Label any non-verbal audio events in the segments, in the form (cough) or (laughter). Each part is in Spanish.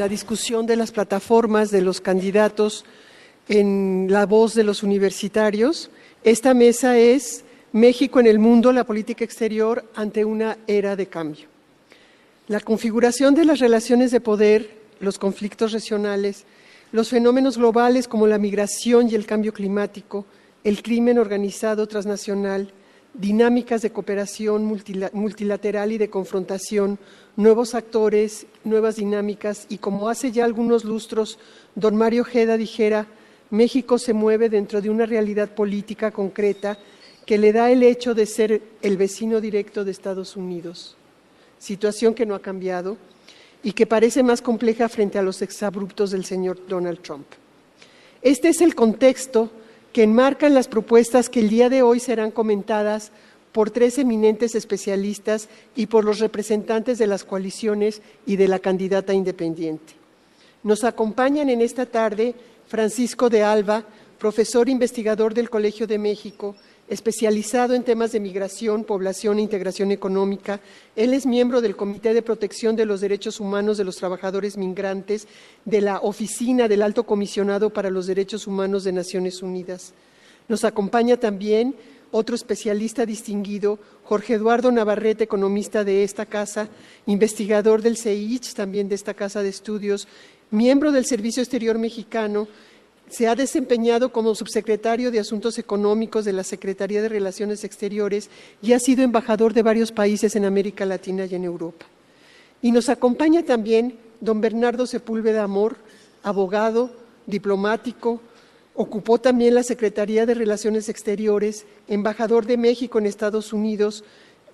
la discusión de las plataformas de los candidatos en la voz de los universitarios. Esta mesa es México en el mundo, la política exterior ante una era de cambio. La configuración de las relaciones de poder, los conflictos regionales, los fenómenos globales como la migración y el cambio climático, el crimen organizado transnacional, dinámicas de cooperación multilateral y de confrontación, nuevos actores, nuevas dinámicas y como hace ya algunos lustros don Mario Ojeda dijera, México se mueve dentro de una realidad política concreta que le da el hecho de ser el vecino directo de Estados Unidos, situación que no ha cambiado y que parece más compleja frente a los exabruptos del señor Donald Trump. Este es el contexto que enmarcan las propuestas que el día de hoy serán comentadas por tres eminentes especialistas y por los representantes de las coaliciones y de la candidata independiente. Nos acompañan en esta tarde Francisco de Alba, profesor investigador del Colegio de México, especializado en temas de migración, población e integración económica. Él es miembro del Comité de Protección de los Derechos Humanos de los Trabajadores Migrantes de la Oficina del Alto Comisionado para los Derechos Humanos de Naciones Unidas. Nos acompaña también otro especialista distinguido, Jorge Eduardo Navarrete, economista de esta casa, investigador del CEICH, también de esta casa de estudios, miembro del Servicio Exterior Mexicano, se ha desempeñado como subsecretario de Asuntos Económicos de la Secretaría de Relaciones Exteriores y ha sido embajador de varios países en América Latina y en Europa. Y nos acompaña también don Bernardo Sepúlveda Amor, abogado, diplomático, ocupó también la Secretaría de Relaciones Exteriores, embajador de México en Estados Unidos,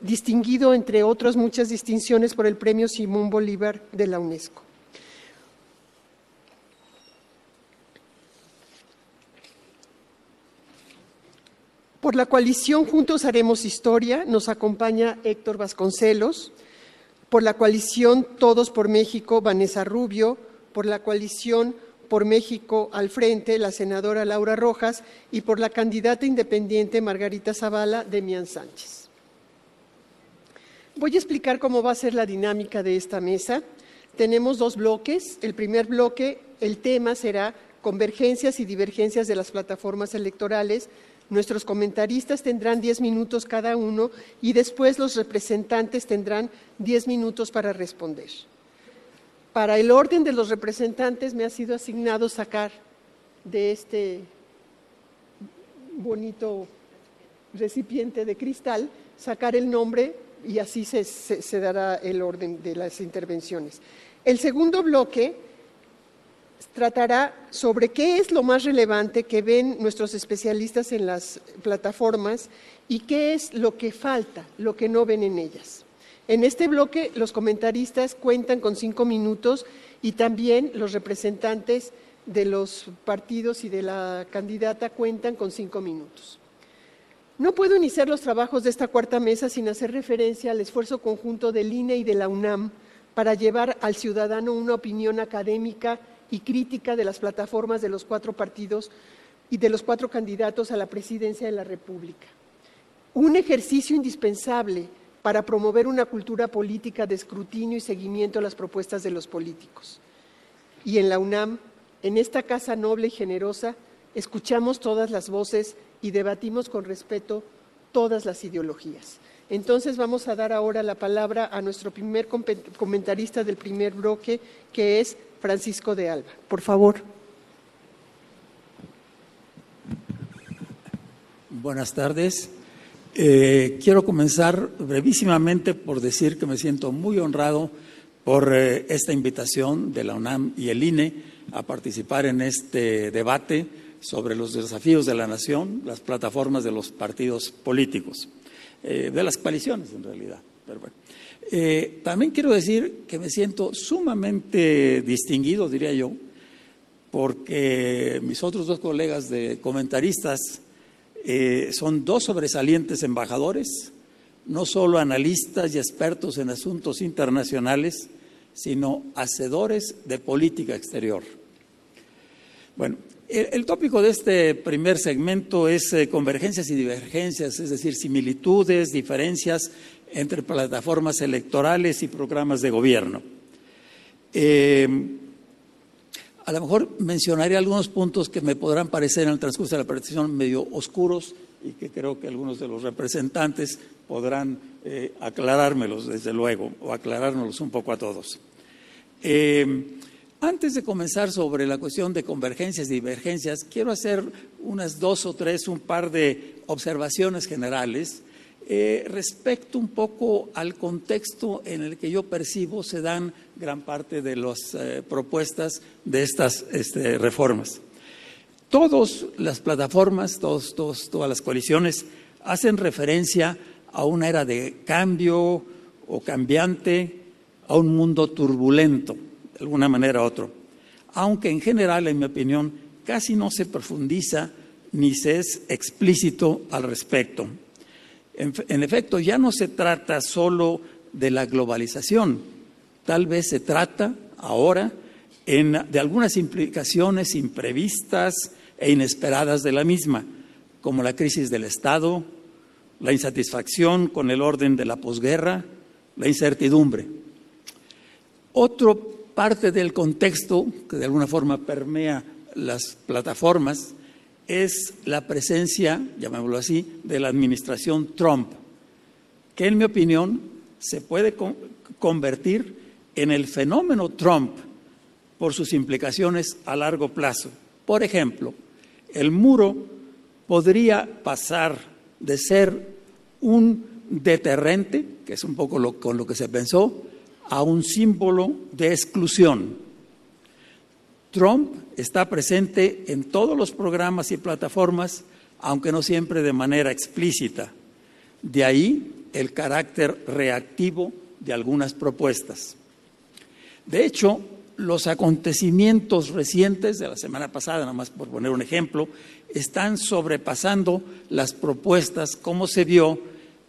distinguido entre otras muchas distinciones por el Premio Simón Bolívar de la UNESCO. Por la coalición Juntos Haremos Historia nos acompaña Héctor Vasconcelos, por la coalición Todos por México, Vanessa Rubio, por la coalición por México al frente, la senadora Laura Rojas, y por la candidata independiente Margarita Zavala, Demian Sánchez. Voy a explicar cómo va a ser la dinámica de esta mesa. Tenemos dos bloques. El primer bloque, el tema será convergencias y divergencias de las plataformas electorales Nuestros comentaristas tendrán diez minutos cada uno y después los representantes tendrán diez minutos para responder. Para el orden de los representantes me ha sido asignado sacar de este bonito recipiente de cristal, sacar el nombre y así se, se dará el orden de las intervenciones. El segundo bloque tratará sobre qué es lo más relevante que ven nuestros especialistas en las plataformas y qué es lo que falta, lo que no ven en ellas. En este bloque los comentaristas cuentan con cinco minutos y también los representantes de los partidos y de la candidata cuentan con cinco minutos. No puedo iniciar los trabajos de esta cuarta mesa sin hacer referencia al esfuerzo conjunto del INE y de la UNAM para llevar al ciudadano una opinión académica y crítica de las plataformas de los cuatro partidos y de los cuatro candidatos a la presidencia de la República. Un ejercicio indispensable para promover una cultura política de escrutinio y seguimiento a las propuestas de los políticos. Y en la UNAM, en esta casa noble y generosa, escuchamos todas las voces y debatimos con respeto todas las ideologías. Entonces vamos a dar ahora la palabra a nuestro primer comentarista del primer bloque, que es Francisco de Alba. Por favor. Buenas tardes. Eh, quiero comenzar brevísimamente por decir que me siento muy honrado por eh, esta invitación de la UNAM y el INE a participar en este debate sobre los desafíos de la nación, las plataformas de los partidos políticos, eh, de las coaliciones en realidad. Eh, también quiero decir que me siento sumamente distinguido, diría yo, porque mis otros dos colegas de comentaristas eh, son dos sobresalientes embajadores, no solo analistas y expertos en asuntos internacionales, sino hacedores de política exterior. Bueno, el, tópico de este primer segmento es eh, convergencias y divergencias, es decir, similitudes, diferencias entre plataformas electorales y programas de gobierno. Eh, A lo mejor mencionaré algunos puntos que me podrán parecer en el transcurso de la presentación medio oscuros y que creo que algunos de los representantes podrán eh, aclarármelos, desde luego, o aclarárnoslos un poco a todos. Eh, antes de comenzar sobre la cuestión de convergencias y divergencias, quiero hacer unas dos o tres, un par de observaciones generales eh, respecto un poco al contexto en el que yo percibo se dan gran parte de las propuestas de estas este, reformas. Todas las plataformas, todos, todas las coaliciones hacen referencia a una era de cambio o cambiante, a un mundo turbulento, de alguna manera u otra. Aunque en general, en mi opinión, casi no se profundiza ni se es explícito al respecto. En, efecto, ya no se trata solo de la globalización, tal vez se trata ahora de algunas implicaciones imprevistas, e inesperadas de la misma, como la crisis del Estado, la insatisfacción con el orden de la posguerra, la incertidumbre. Otra parte del contexto que de alguna forma permea las plataformas es la presencia, llamémoslo así, de la administración Trump, que en mi opinión se puede convertir en el fenómeno Trump por sus implicaciones a largo plazo. Por ejemplo, el muro podría pasar de ser un deterrente, que es un poco lo, con lo que se pensó, a un símbolo de exclusión. Trump está presente en todos los programas y plataformas, aunque no siempre de manera explícita. De ahí el carácter reactivo de algunas propuestas. De hecho, los acontecimientos recientes de la semana pasada, nada más por poner un ejemplo, están sobrepasando las propuestas como se vio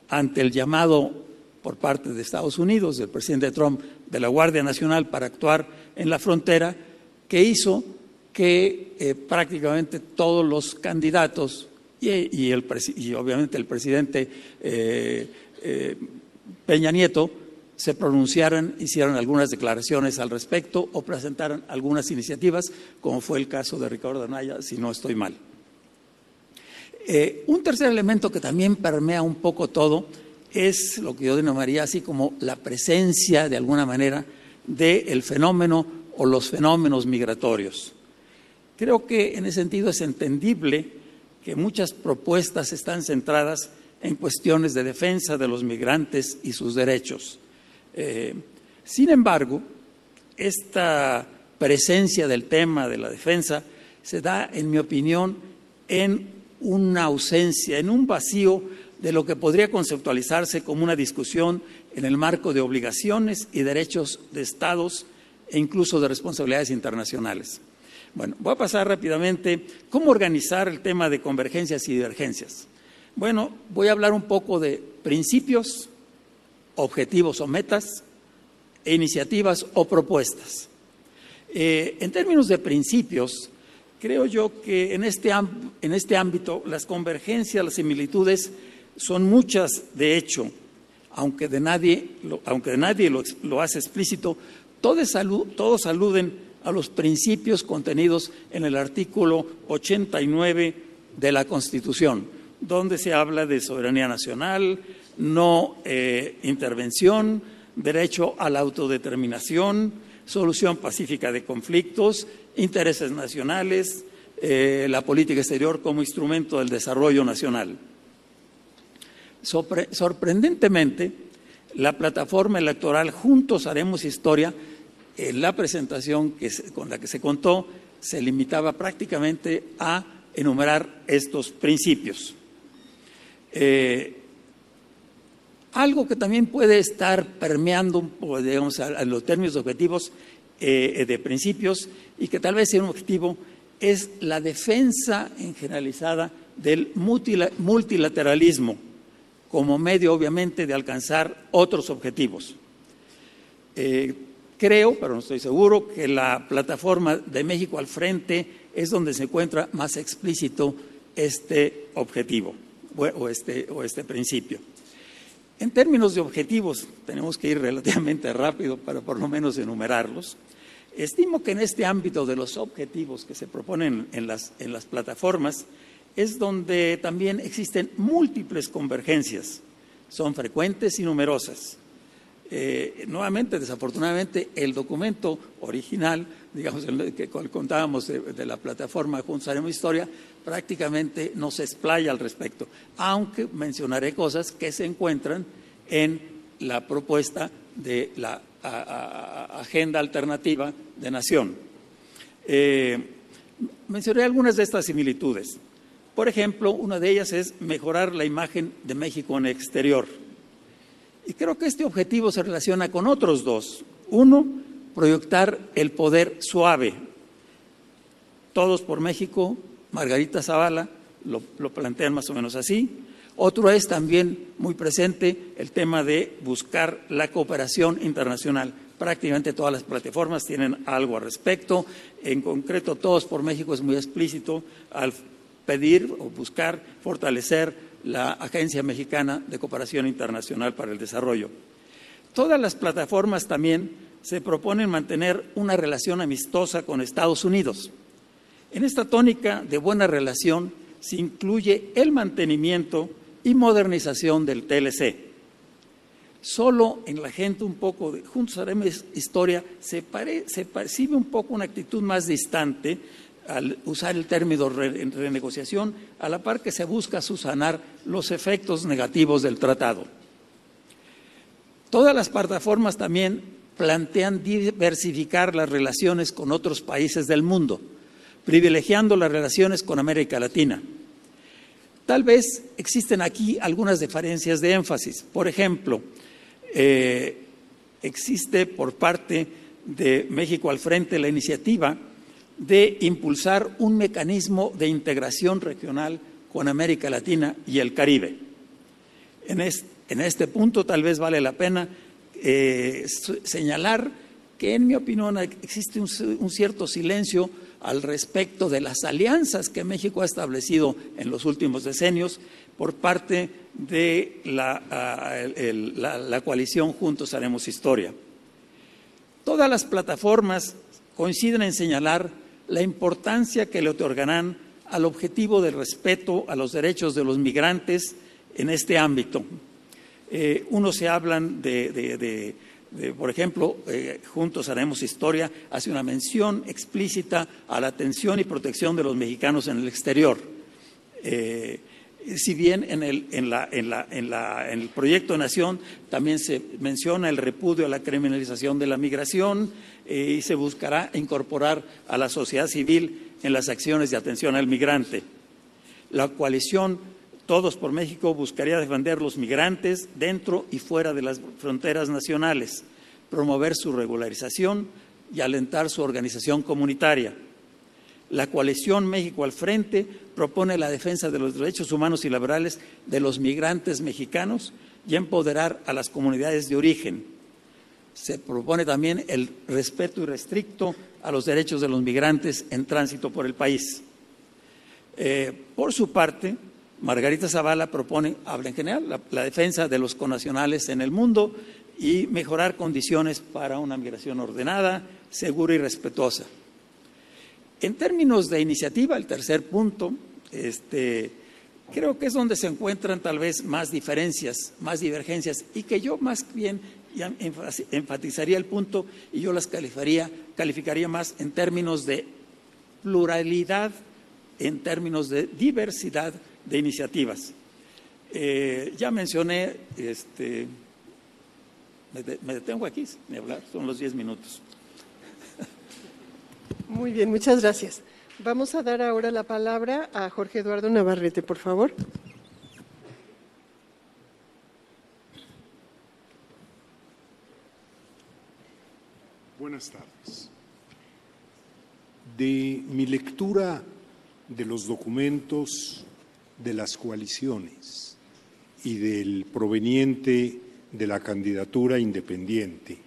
ante el llamado por parte de Estados Unidos, del presidente Trump, de la Guardia Nacional para actuar en la frontera, que hizo que eh, prácticamente todos los candidatos y, obviamente el presidente eh, eh, Peña Nieto se pronunciaran, hicieran algunas declaraciones al respecto o presentaran algunas iniciativas, como fue el caso de Ricardo Anaya, si no estoy mal. Un tercer elemento que también permea un poco todo es lo que yo denominaría así como la presencia, de alguna manera, del fenómeno o los fenómenos migratorios. Creo que en ese sentido es entendible que muchas propuestas están centradas en cuestiones de defensa de los migrantes y sus derechos. Eh, sin embargo, esta presencia del tema de la defensa se da, en mi opinión, en una ausencia, en un vacío de lo que podría conceptualizarse como una discusión en el marco de obligaciones y derechos de estados e incluso de responsabilidades internacionales. Bueno, voy a pasar rápidamente cómo organizar el tema de convergencias y divergencias. Bueno, voy a hablar un poco de principios, objetivos o metas, e iniciativas o propuestas. Eh, en términos de principios, creo yo que en este, en este ámbito las convergencias, las similitudes son muchas, de hecho, aunque de nadie, lo, aunque de nadie lo, hace explícito, todos, aluden a los principios contenidos en el artículo 89 de la Constitución, donde se habla de soberanía nacional, no eh, intervención, derecho a la autodeterminación, solución pacífica de conflictos, intereses nacionales, eh, la política exterior como instrumento del desarrollo nacional. sorprendentemente, la plataforma electoral Juntos Haremos Historia, en la presentación que con la que se contó, se limitaba prácticamente a enumerar estos principios. Eh, algo que también puede estar permeando, digamos, a, los términos objetivos eh, de principios y que tal vez sea un objetivo es la defensa en generalizada del multilateralismo como medio, obviamente, de alcanzar otros objetivos. Eh, creo, pero no estoy seguro, que la plataforma de México al frente es donde se encuentra más explícito este objetivo o este, o este principio. En términos de objetivos, tenemos que ir (laughs) relativamente rápido para por lo menos enumerarlos. Estimo que en este ámbito de los objetivos que se proponen en las, en las plataformas es donde también existen múltiples convergencias, son frecuentes y numerosas. Eh, nuevamente, desafortunadamente, el documento original, digamos, el que contábamos de, la plataforma Juntos Haremos Historia, prácticamente no se explaya al respecto, aunque mencionaré cosas que se encuentran en la propuesta de la agenda alternativa de nación. Eh, mencioné algunas de estas similitudes. Por ejemplo, una de ellas es mejorar la imagen de México en el exterior. Y creo que este objetivo se relaciona con otros dos. Uno, proyectar el poder suave. Todos por México, Margarita Zavala lo, plantean más o menos así. Otro es también muy presente el tema de buscar la cooperación internacional. Prácticamente todas las plataformas tienen algo al respecto. En concreto, Todos por México es muy explícito al pedir o buscar fortalecer la Agencia Mexicana de Cooperación Internacional para el Desarrollo. Todas las plataformas también se proponen mantener una relación amistosa con Estados Unidos. En esta tónica de buena relación se incluye el mantenimiento y modernización del TLC. Solo en la gente un poco de Juntos Haremos Historia se, se percibe un poco una actitud más distante al usar el término renegociación, a la par que se busca susanar los efectos negativos del tratado. Todas las plataformas también plantean diversificar las relaciones con otros países del mundo, privilegiando las relaciones con América Latina. Tal vez existen aquí algunas diferencias de énfasis. Por ejemplo, eh, existe por parte de México al frente la iniciativa de impulsar un mecanismo de integración regional con América Latina y el Caribe. En, este punto tal vez vale la pena eh, señalar que, en mi opinión, existe un, cierto silencio al respecto de las alianzas que México ha establecido en los últimos decenios por parte de la, la coalición Juntos Haremos Historia. Todas las plataformas coinciden en señalar la importancia que le otorgarán al objetivo del respeto a los derechos de los migrantes en este ámbito. Eh, uno se hablan de, por ejemplo, eh, Juntos Haremos Historia, hace una mención explícita a la atención y protección de los mexicanos en el exterior. Eh, si bien en el, en, la, en, en el proyecto Nación también se menciona el repudio a la criminalización de la migración, y se buscará incorporar a la sociedad civil en las acciones de atención al migrante. La coalición Todos por México buscaría defender los migrantes dentro y fuera de las fronteras nacionales, promover su regularización y alentar su organización comunitaria. La coalición México al Frente propone la defensa de los derechos humanos y laborales de los migrantes mexicanos y empoderar a las comunidades de origen se propone también el respeto irrestricto a los derechos de los migrantes en tránsito por el país. Eh, por su parte, Margarita Zavala propone, habla en general, la, defensa de los conacionales en el mundo y mejorar condiciones para una migración ordenada, segura y respetuosa. En términos de iniciativa, el tercer punto, este, creo que es donde se encuentran tal vez más diferencias, más divergencias, y que yo más bien enfatizaría el punto y yo las calificaría, calificaría más en términos de pluralidad, en términos de diversidad de iniciativas. Eh, ya mencioné, este, me, detengo aquí, hablar, son los diez minutos. Muy bien, muchas gracias. Vamos a dar ahora la palabra a Jorge Eduardo Navarrete, por favor. Buenas tardes. De mi lectura de los documentos de las coaliciones y del proveniente de la candidatura independiente,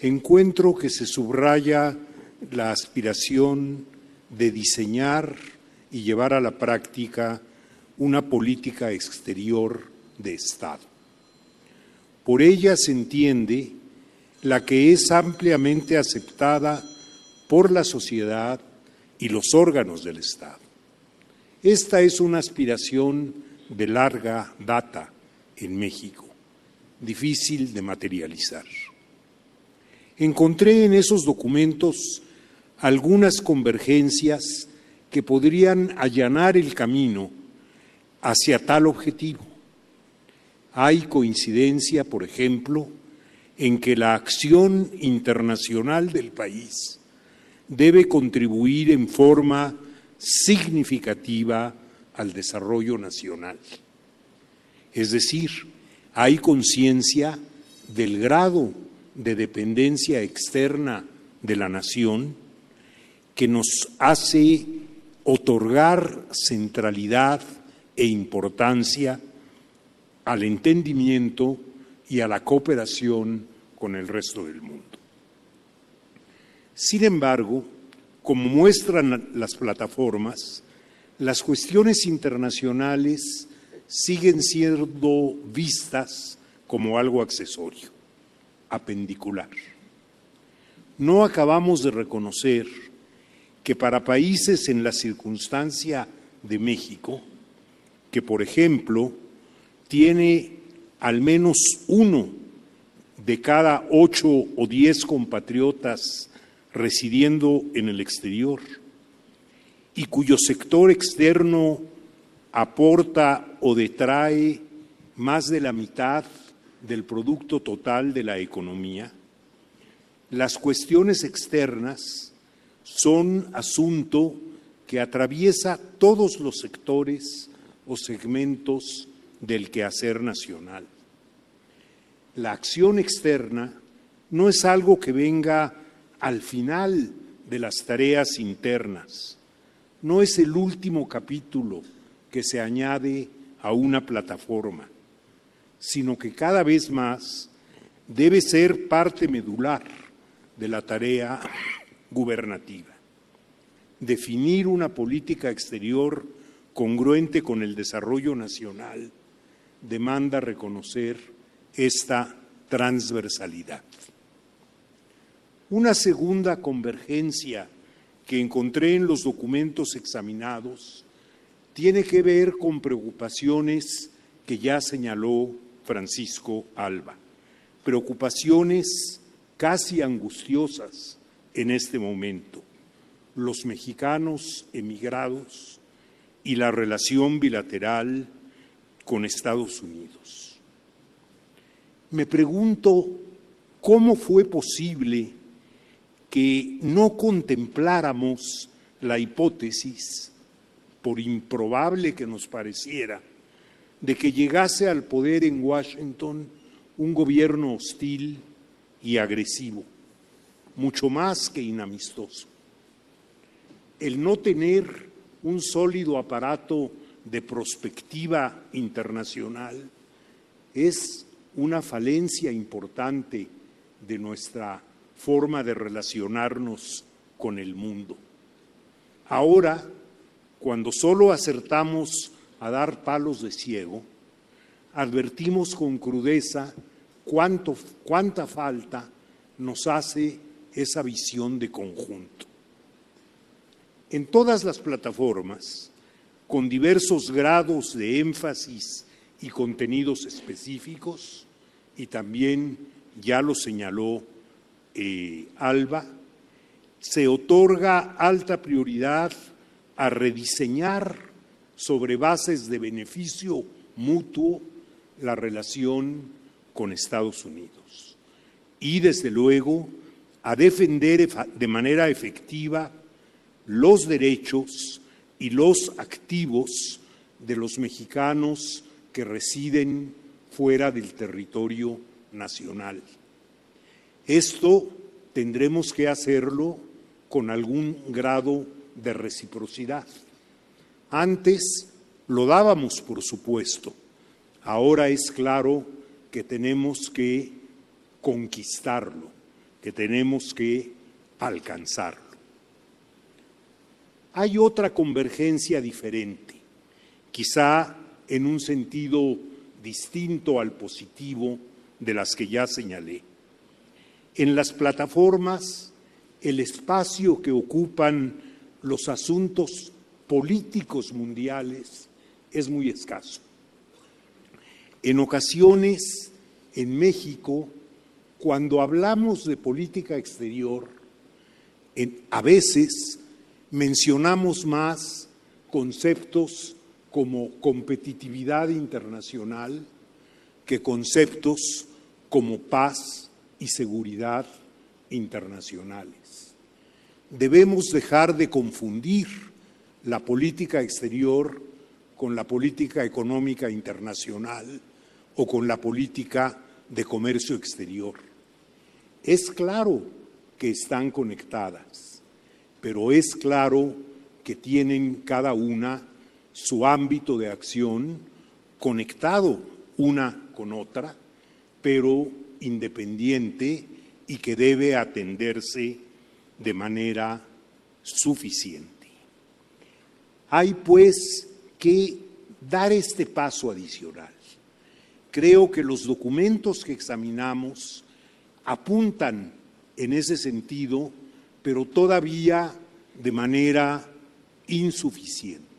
encuentro que se subraya la aspiración de diseñar y llevar a la práctica una política exterior de Estado. Por ella se entiende la que es ampliamente aceptada por la sociedad y los órganos del Estado. Esta es una aspiración de larga data en México, difícil de materializar. Encontré en esos documentos algunas convergencias que podrían allanar el camino hacia tal objetivo. Hay coincidencia, por ejemplo, en que la acción internacional del país debe contribuir en forma significativa al desarrollo nacional. Es decir, hay conciencia del grado de dependencia externa de la nación que nos hace otorgar centralidad e importancia al entendimiento y a la cooperación con el resto del mundo. Sin embargo, como muestran las plataformas, las cuestiones internacionales siguen siendo vistas como algo accesorio, apendicular. No acabamos de reconocer que para países en la circunstancia de México, que por ejemplo tiene al menos uno de cada ocho o diez compatriotas residiendo en el exterior y cuyo sector externo aporta o detrae más de la mitad del producto total de la economía, las cuestiones externas son asunto que atraviesa todos los sectores o segmentos del quehacer nacional. La acción externa no es algo que venga al final de las tareas internas, no es el último capítulo que se añade a una plataforma, sino que cada vez más debe ser parte medular de la tarea gubernativa. Definir una política exterior congruente con el desarrollo nacional demanda reconocer esta transversalidad. Una segunda convergencia que encontré en los documentos examinados tiene que ver con preocupaciones que ya señaló Francisco Alba, preocupaciones casi angustiosas en este momento, los mexicanos emigrados y la relación bilateral con Estados Unidos. Me pregunto cómo fue posible que no contempláramos la hipótesis, por improbable que nos pareciera, de que llegase al poder en Washington un gobierno hostil y agresivo, mucho más que inamistoso. El no tener un sólido aparato de prospectiva internacional es una falencia importante de nuestra forma de relacionarnos con el mundo. Ahora, cuando solo acertamos a dar palos de ciego, advertimos con crudeza cuánto, cuánta falta nos hace esa visión de conjunto. En todas las plataformas, con diversos grados de énfasis y contenidos específicos, y también ya lo señaló eh, Alba, se otorga alta prioridad a rediseñar sobre bases de beneficio mutuo la relación con Estados Unidos. Y, desde luego, a defender de manera efectiva los derechos y los activos de los mexicanos que residen fuera del territorio nacional. Esto tendremos que hacerlo con algún grado de reciprocidad. Antes lo dábamos, por supuesto. Ahora es claro que tenemos que conquistarlo, que tenemos que alcanzarlo hay otra convergencia diferente, quizá en un sentido distinto al positivo de las que ya señalé. En las plataformas, el espacio que ocupan los asuntos políticos mundiales es muy escaso. En ocasiones, en México, cuando hablamos de política exterior, a veces mencionamos más conceptos como competitividad internacional que conceptos como paz y seguridad internacionales. Debemos dejar de confundir la política exterior con la política económica internacional o con la política de comercio exterior. Es claro que están conectadas, pero es claro que tienen cada una su ámbito de acción conectado una con otra, pero independiente y que debe atenderse de manera suficiente. Hay pues que dar este paso adicional. Creo que los documentos que examinamos apuntan en ese sentido, pero todavía de manera insuficiente.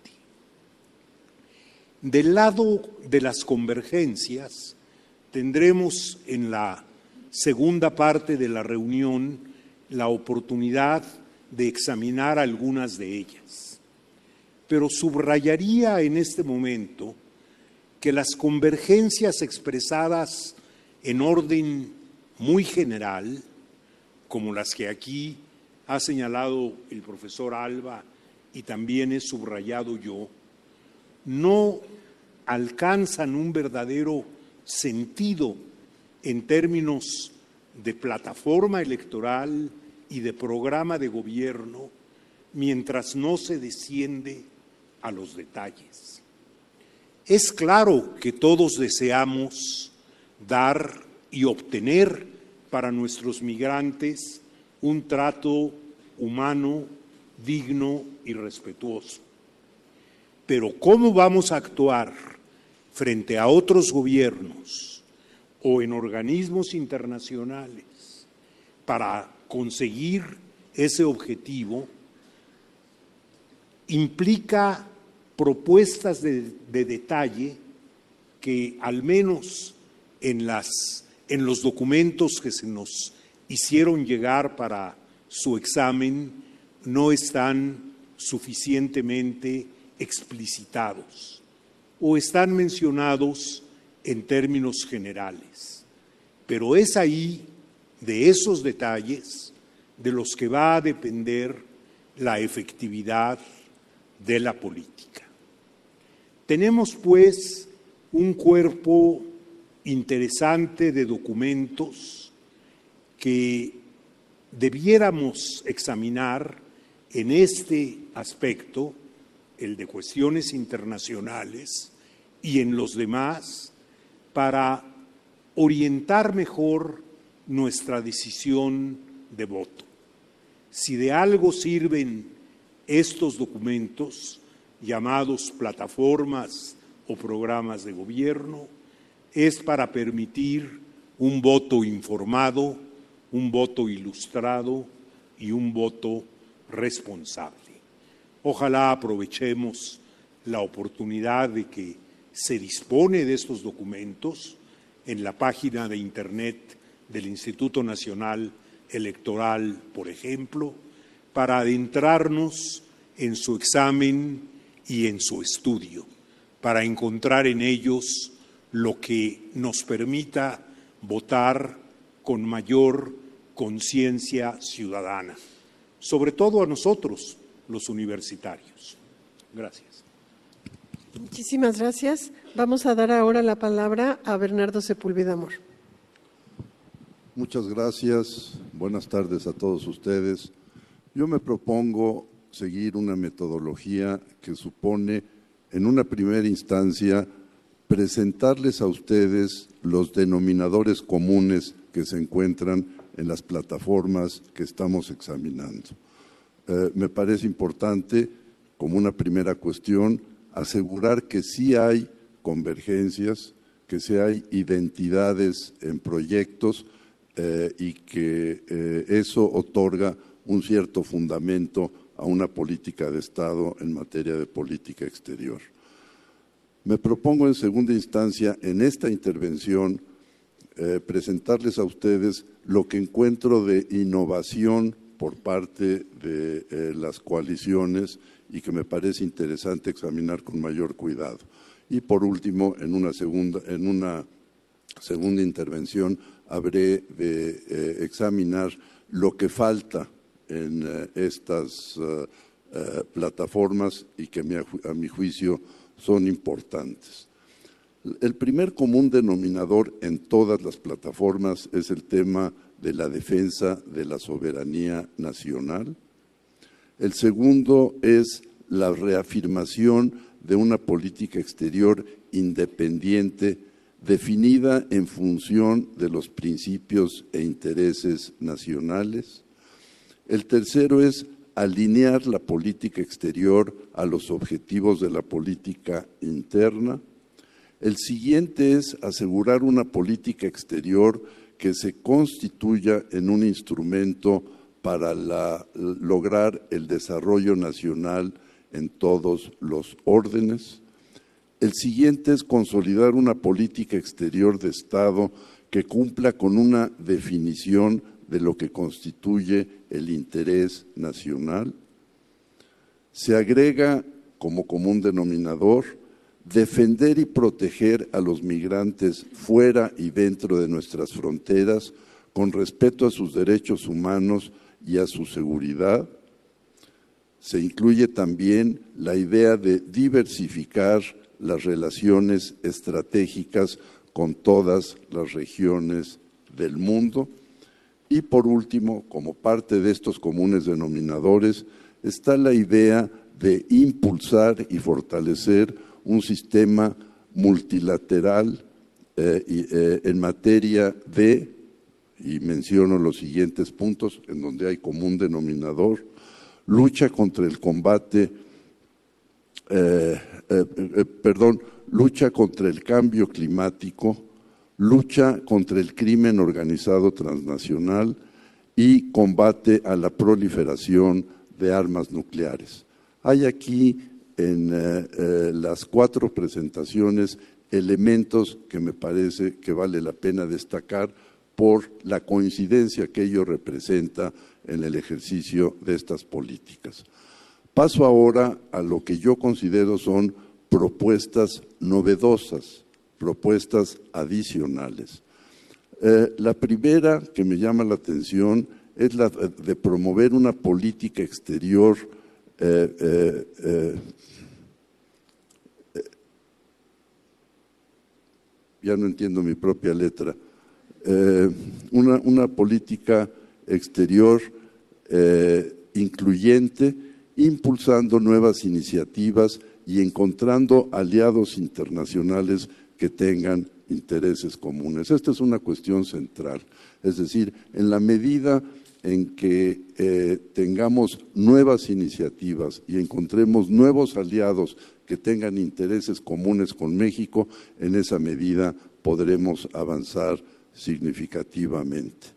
Del lado de las convergencias, tendremos en la segunda parte de la reunión la oportunidad de examinar algunas de ellas. Pero subrayaría en este momento que las convergencias expresadas en orden muy general, como las que aquí ha señalado el profesor Alba y también he subrayado yo, no alcanzan un verdadero sentido en términos de plataforma electoral y de programa de gobierno mientras no se desciende a los detalles. Es claro que todos deseamos dar y obtener para nuestros migrantes un trato humano, digno y respetuoso. Pero ¿cómo vamos a actuar frente a otros gobiernos o en organismos internacionales para conseguir ese objetivo implica propuestas de, detalle que al menos en, las, en los documentos que se nos hicieron llegar para su examen no están suficientemente explicitados o están mencionados en términos generales. Pero es ahí, de esos detalles, de los que va a depender la efectividad de la política. Tenemos, pues, un cuerpo interesante de documentos que debiéramos examinar en este aspecto, el de cuestiones internacionales, y en los demás para orientar mejor nuestra decisión de voto. Si de algo sirven estos documentos, llamados plataformas o programas de gobierno, es para permitir un voto informado, un voto ilustrado y un voto responsable. Ojalá aprovechemos la oportunidad de que se dispone de estos documentos en la página de Internet del Instituto Nacional Electoral, por ejemplo, para adentrarnos en su examen y en su estudio, para encontrar en ellos lo que nos permita votar con mayor conciencia ciudadana, sobre todo a nosotros, los universitarios. Gracias. Muchísimas gracias. Vamos a dar ahora la palabra a Bernardo Sepúlveda Amor. Muchas gracias. Buenas tardes a todos ustedes. Yo me propongo seguir una metodología que supone, en una primera instancia, presentarles a ustedes los denominadores comunes que se encuentran en las plataformas que estamos examinando. Eh, me parece importante, como una primera cuestión, asegurar que sí hay convergencias, que sí hay identidades en proyectos y que eso otorga un cierto fundamento a una política de Estado en materia de política exterior. Me propongo en segunda instancia, en esta intervención, eh, presentarles a ustedes lo que encuentro de innovación por parte de eh, las coaliciones y que me parece interesante examinar con mayor cuidado. Y por último, en una segunda, en una segunda intervención, habré de eh, examinar lo que falta en estas plataformas y que a mi juicio son importantes. El primer común denominador en todas las plataformas es el tema de la defensa de la soberanía nacional. El segundo es la reafirmación de una política exterior independiente definida en función de los principios e intereses nacionales. El tercero es alinear la política exterior a los objetivos de la política interna. El siguiente es asegurar una política exterior que se constituya en un instrumento para lograr el desarrollo nacional en todos los órdenes. El siguiente es consolidar una política exterior de Estado que cumpla con una definición de lo que constituye el interés nacional. Se agrega como común denominador defender y proteger a los migrantes fuera y dentro de nuestras fronteras con respeto a sus derechos humanos y a su seguridad. Se incluye también la idea de diversificar las relaciones estratégicas con todas las regiones del mundo y por último, como parte de estos comunes denominadores, está la idea de impulsar y fortalecer un sistema multilateral eh, eh, en materia de, y menciono los siguientes puntos en donde hay común denominador, lucha contra el combate, eh, perdón, lucha contra el cambio climático, lucha contra el crimen organizado transnacional y combate a la proliferación de armas nucleares. Hay aquí en eh, eh, las cuatro presentaciones elementos que me parece que vale la pena destacar por la coincidencia que ello representa en el ejercicio de estas políticas. Paso ahora a lo que yo considero son propuestas novedosas propuestas adicionales. Eh, la primera que me llama la atención es la de promover una política exterior eh, eh, ya no entiendo mi propia letra, una, política exterior incluyente, impulsando nuevas iniciativas y encontrando aliados internacionales que tengan intereses comunes. Esta es una cuestión central. Es decir, en la medida en que eh, tengamos nuevas iniciativas y encontremos nuevos aliados que tengan intereses comunes con México, en esa medida podremos avanzar significativamente.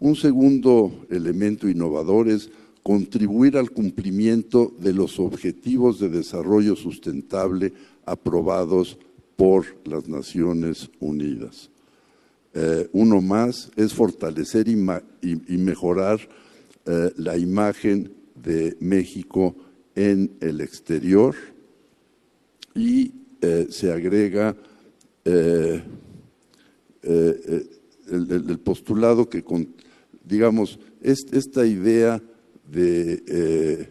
Un segundo elemento innovador es contribuir al cumplimiento de los objetivos de desarrollo sustentable aprobados por las Naciones Unidas. Eh, uno más es fortalecer y, mejorar eh, la imagen de México en el exterior. Y eh, se agrega el, postulado que, digamos, esta idea de,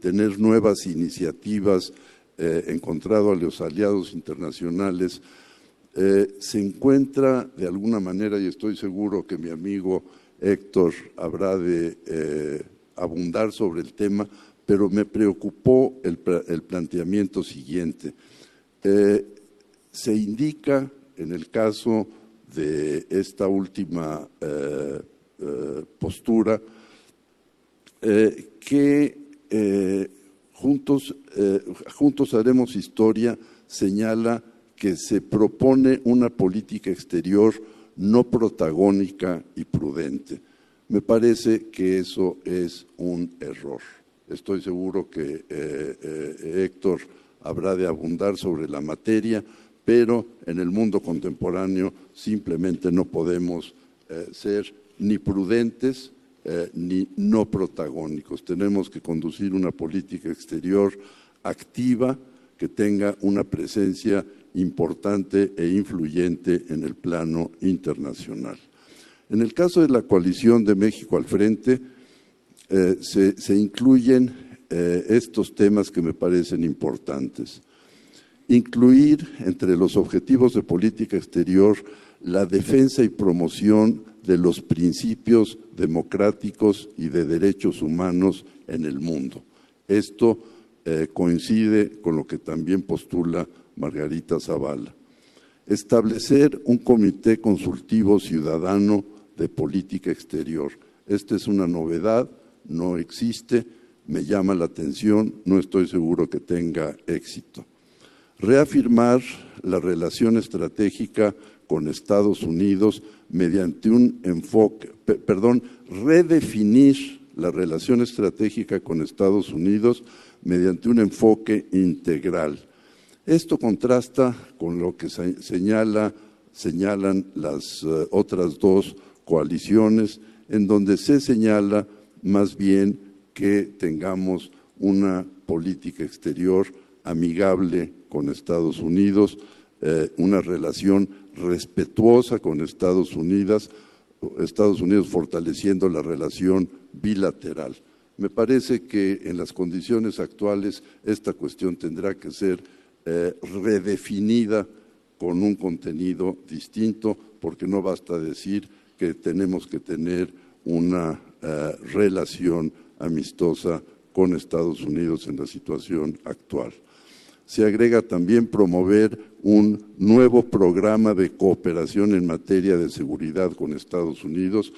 tener nuevas iniciativas encontrado a los aliados internacionales, eh, se encuentra de alguna manera, y estoy seguro que mi amigo Héctor habrá de eh, abundar sobre el tema, pero me preocupó el, planteamiento siguiente. se indica en el caso de esta última postura que Juntos, eh, juntos haremos historia señala que se propone una política exterior no protagónica y prudente. Me parece que eso es un error. Estoy seguro que eh, eh, Héctor habrá de abundar sobre la materia, pero en el mundo contemporáneo simplemente no podemos eh, ser ni prudentes ni no protagónicos. Tenemos que conducir una política exterior activa que tenga una presencia importante e influyente en el plano internacional. En el caso de la coalición de México al frente, eh, se, incluyen eh, estos temas que me parecen importantes. Incluir entre los objetivos de política exterior la defensa y promoción de los principios democráticos y de derechos humanos en el mundo. Esto eh, coincide con lo que también postula Margarita Zavala. Establecer un comité consultivo ciudadano de política exterior. Esta es una novedad, no existe, me llama la atención, no estoy seguro que tenga éxito. Reafirmar la relación estratégica con Estados Unidos mediante un enfoque, perdón, redefinir la relación estratégica con Estados Unidos mediante un enfoque integral. Esto contrasta con lo que señala, señalan las eh, otras dos coaliciones, en donde se señala más bien que tengamos una política exterior amigable con Estados Unidos, eh, una relación respetuosa con Estados Unidos, Estados Unidos fortaleciendo la relación bilateral. Me parece que en las condiciones actuales esta cuestión tendrá que ser eh, redefinida con un contenido distinto, porque no basta decir que tenemos que tener una eh, relación amistosa con Estados Unidos en la situación actual. Se agrega también promover un nuevo programa de cooperación en materia de seguridad con Estados Unidos,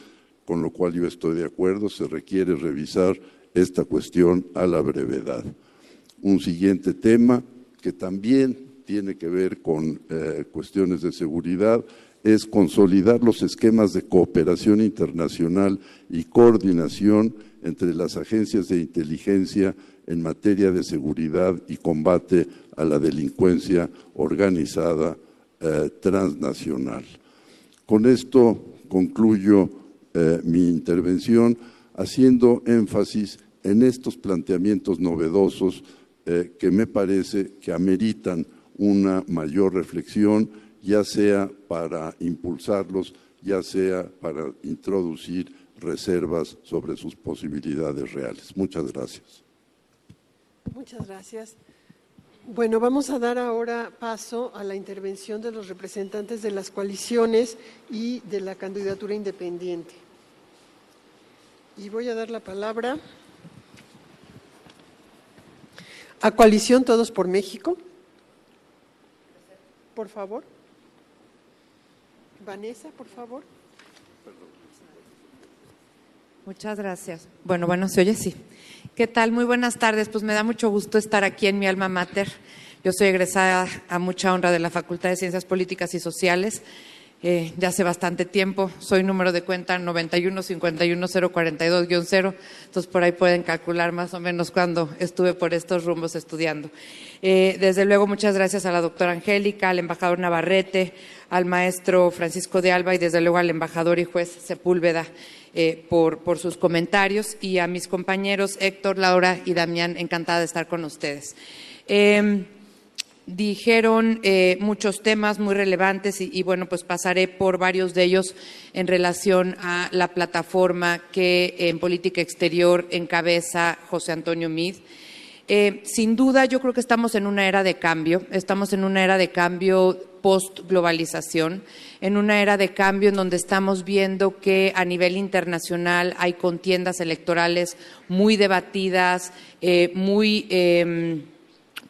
con lo cual yo estoy de acuerdo, se requiere revisar esta cuestión a la brevedad. Un siguiente tema que también tiene que ver con eh, cuestiones de seguridad es consolidar los esquemas de cooperación internacional y coordinación entre las agencias de inteligencia en materia de seguridad y combate a la delincuencia organizada eh, transnacional. Con esto concluyo eh, mi intervención haciendo énfasis en estos planteamientos novedosos eh, que me parece que ameritan una mayor reflexión ya sea para impulsarlos, ya sea para introducir reservas sobre sus posibilidades reales. Muchas gracias. Muchas gracias. Bueno, vamos a dar ahora paso a la intervención de los representantes de las coaliciones y de la candidatura independiente. Y voy a dar la palabra a Coalición Todos por México. Por favor. Vanessa, por favor. Muchas gracias. Bueno, bueno, se oye sí. ¿Qué tal? Muy buenas tardes. Pues me da mucho gusto estar aquí en mi alma mater. Yo soy egresada a mucha honra de la Facultad de Ciencias Políticas y Sociales eh, ya hace bastante tiempo. Soy número de cuenta 9151042-0. Entonces por ahí pueden calcular más o menos cuando estuve por estos rumbos estudiando. Eh, desde luego, muchas gracias a la doctora Angélica, al embajador Navarrete, al maestro Francisco de Alba y desde luego al embajador y juez Sepúlveda eh, por, sus comentarios y a mis compañeros Héctor, Laura y Damián, encantada de estar con ustedes. Eh, dijeron eh, muchos temas muy relevantes y, bueno, pues pasaré por varios de ellos en relación a la plataforma que en política exterior encabeza José Antonio Mid. Eh, sin duda, yo creo que estamos en una era de cambio, estamos en una era de cambio post-globalización, en una era de cambio en donde estamos viendo que a nivel internacional hay contiendas electorales muy debatidas, eh, muy em,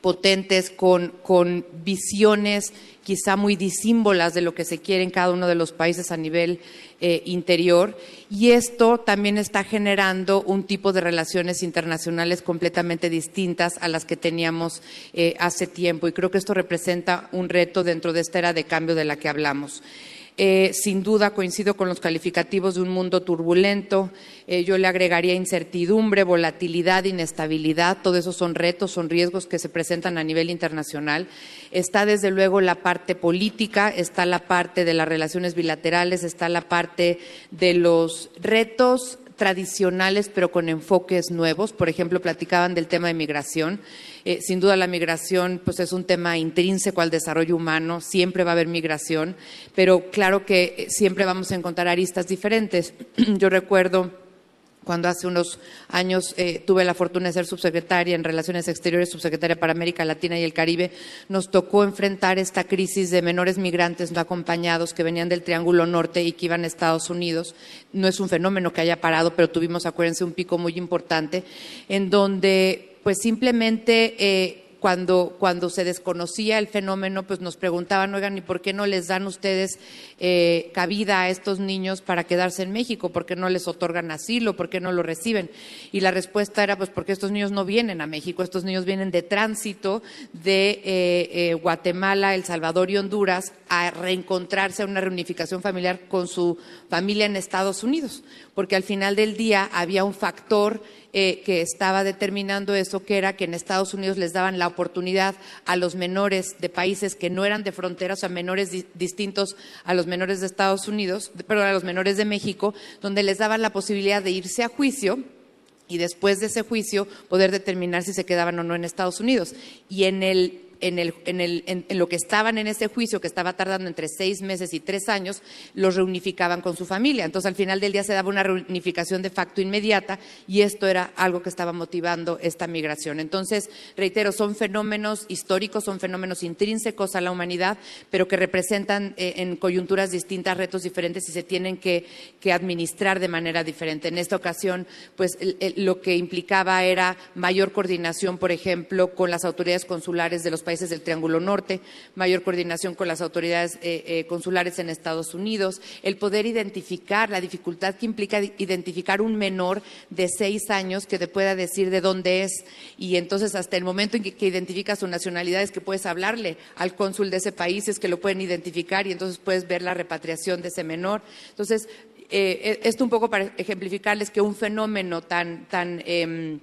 potentes, con, con visiones quizá muy disímbolas de lo que se quiere en cada uno de los países a nivel eh, interior. Y esto también está generando un tipo de relaciones internacionales completamente distintas a las que teníamos eh, hace tiempo. Y creo que esto representa un reto dentro de esta era de cambio de la que hablamos. Eh, sin duda coincido con los calificativos de un mundo turbulento. Eh, yo le agregaría incertidumbre, volatilidad, inestabilidad. Todo eso son retos, son riesgos que se presentan a nivel internacional. Está desde luego la parte política, está la parte de las relaciones bilaterales, está la parte de los retos tradicionales pero con enfoques nuevos. Por ejemplo, platicaban del tema de migración. Eh, sin duda la migración pues, es un tema intrínseco al desarrollo humano, siempre va a haber migración, pero claro que eh, siempre vamos a encontrar aristas diferentes. (clears throat) Yo recuerdo cuando hace unos años eh, tuve la fortuna de ser subsecretaria en Relaciones Exteriores, subsecretaria para América Latina y el Caribe, nos tocó enfrentar esta crisis de menores migrantes no acompañados que venían del Triángulo Norte y que iban a Estados Unidos. No es un fenómeno que haya parado, pero tuvimos, acuérdense, un pico muy importante en donde pues simplemente eh, cuando, cuando se desconocía el fenómeno, pues nos preguntaban, oigan, ¿y por qué no les dan ustedes eh, cabida a estos niños para quedarse en México? ¿Por qué no les otorgan asilo? ¿Por qué no lo reciben? Y la respuesta era, pues porque estos niños no vienen a México, estos niños vienen de tránsito de eh, eh, Guatemala, El Salvador y Honduras a reencontrarse a una reunificación familiar con su familia en Estados Unidos, porque al final del día había un factor que estaba determinando eso, que era que en Estados Unidos les daban la oportunidad a los menores de países que no eran de fronteras, o a menores distintos a los menores de Estados Unidos, perdón, a los menores de México, donde les daban la posibilidad de irse a juicio y después de ese juicio poder determinar si se quedaban o no en Estados Unidos. Y en el en, lo que estaban en ese juicio, que estaba tardando entre seis meses y tres años, los reunificaban con su familia. Entonces, al final del día se daba una reunificación de facto inmediata y esto era algo que estaba motivando esta migración. Entonces, reitero, son fenómenos históricos, son fenómenos intrínsecos a la humanidad, pero que representan eh, en coyunturas distintas retos diferentes y se tienen que, administrar de manera diferente. En esta ocasión, pues lo que implicaba era mayor coordinación, por ejemplo, con las autoridades consulares de los países países del Triángulo Norte, mayor coordinación con las autoridades eh, eh, consulares en Estados Unidos, el poder identificar la dificultad que implica identificar un menor de seis años que te pueda decir de dónde es y entonces hasta el momento en que, identificas su nacionalidad es que puedes hablarle al cónsul de ese país, es que lo pueden identificar y entonces puedes ver la repatriación de ese menor. Entonces, eh, esto un poco para ejemplificarles que un fenómeno tan, tan em,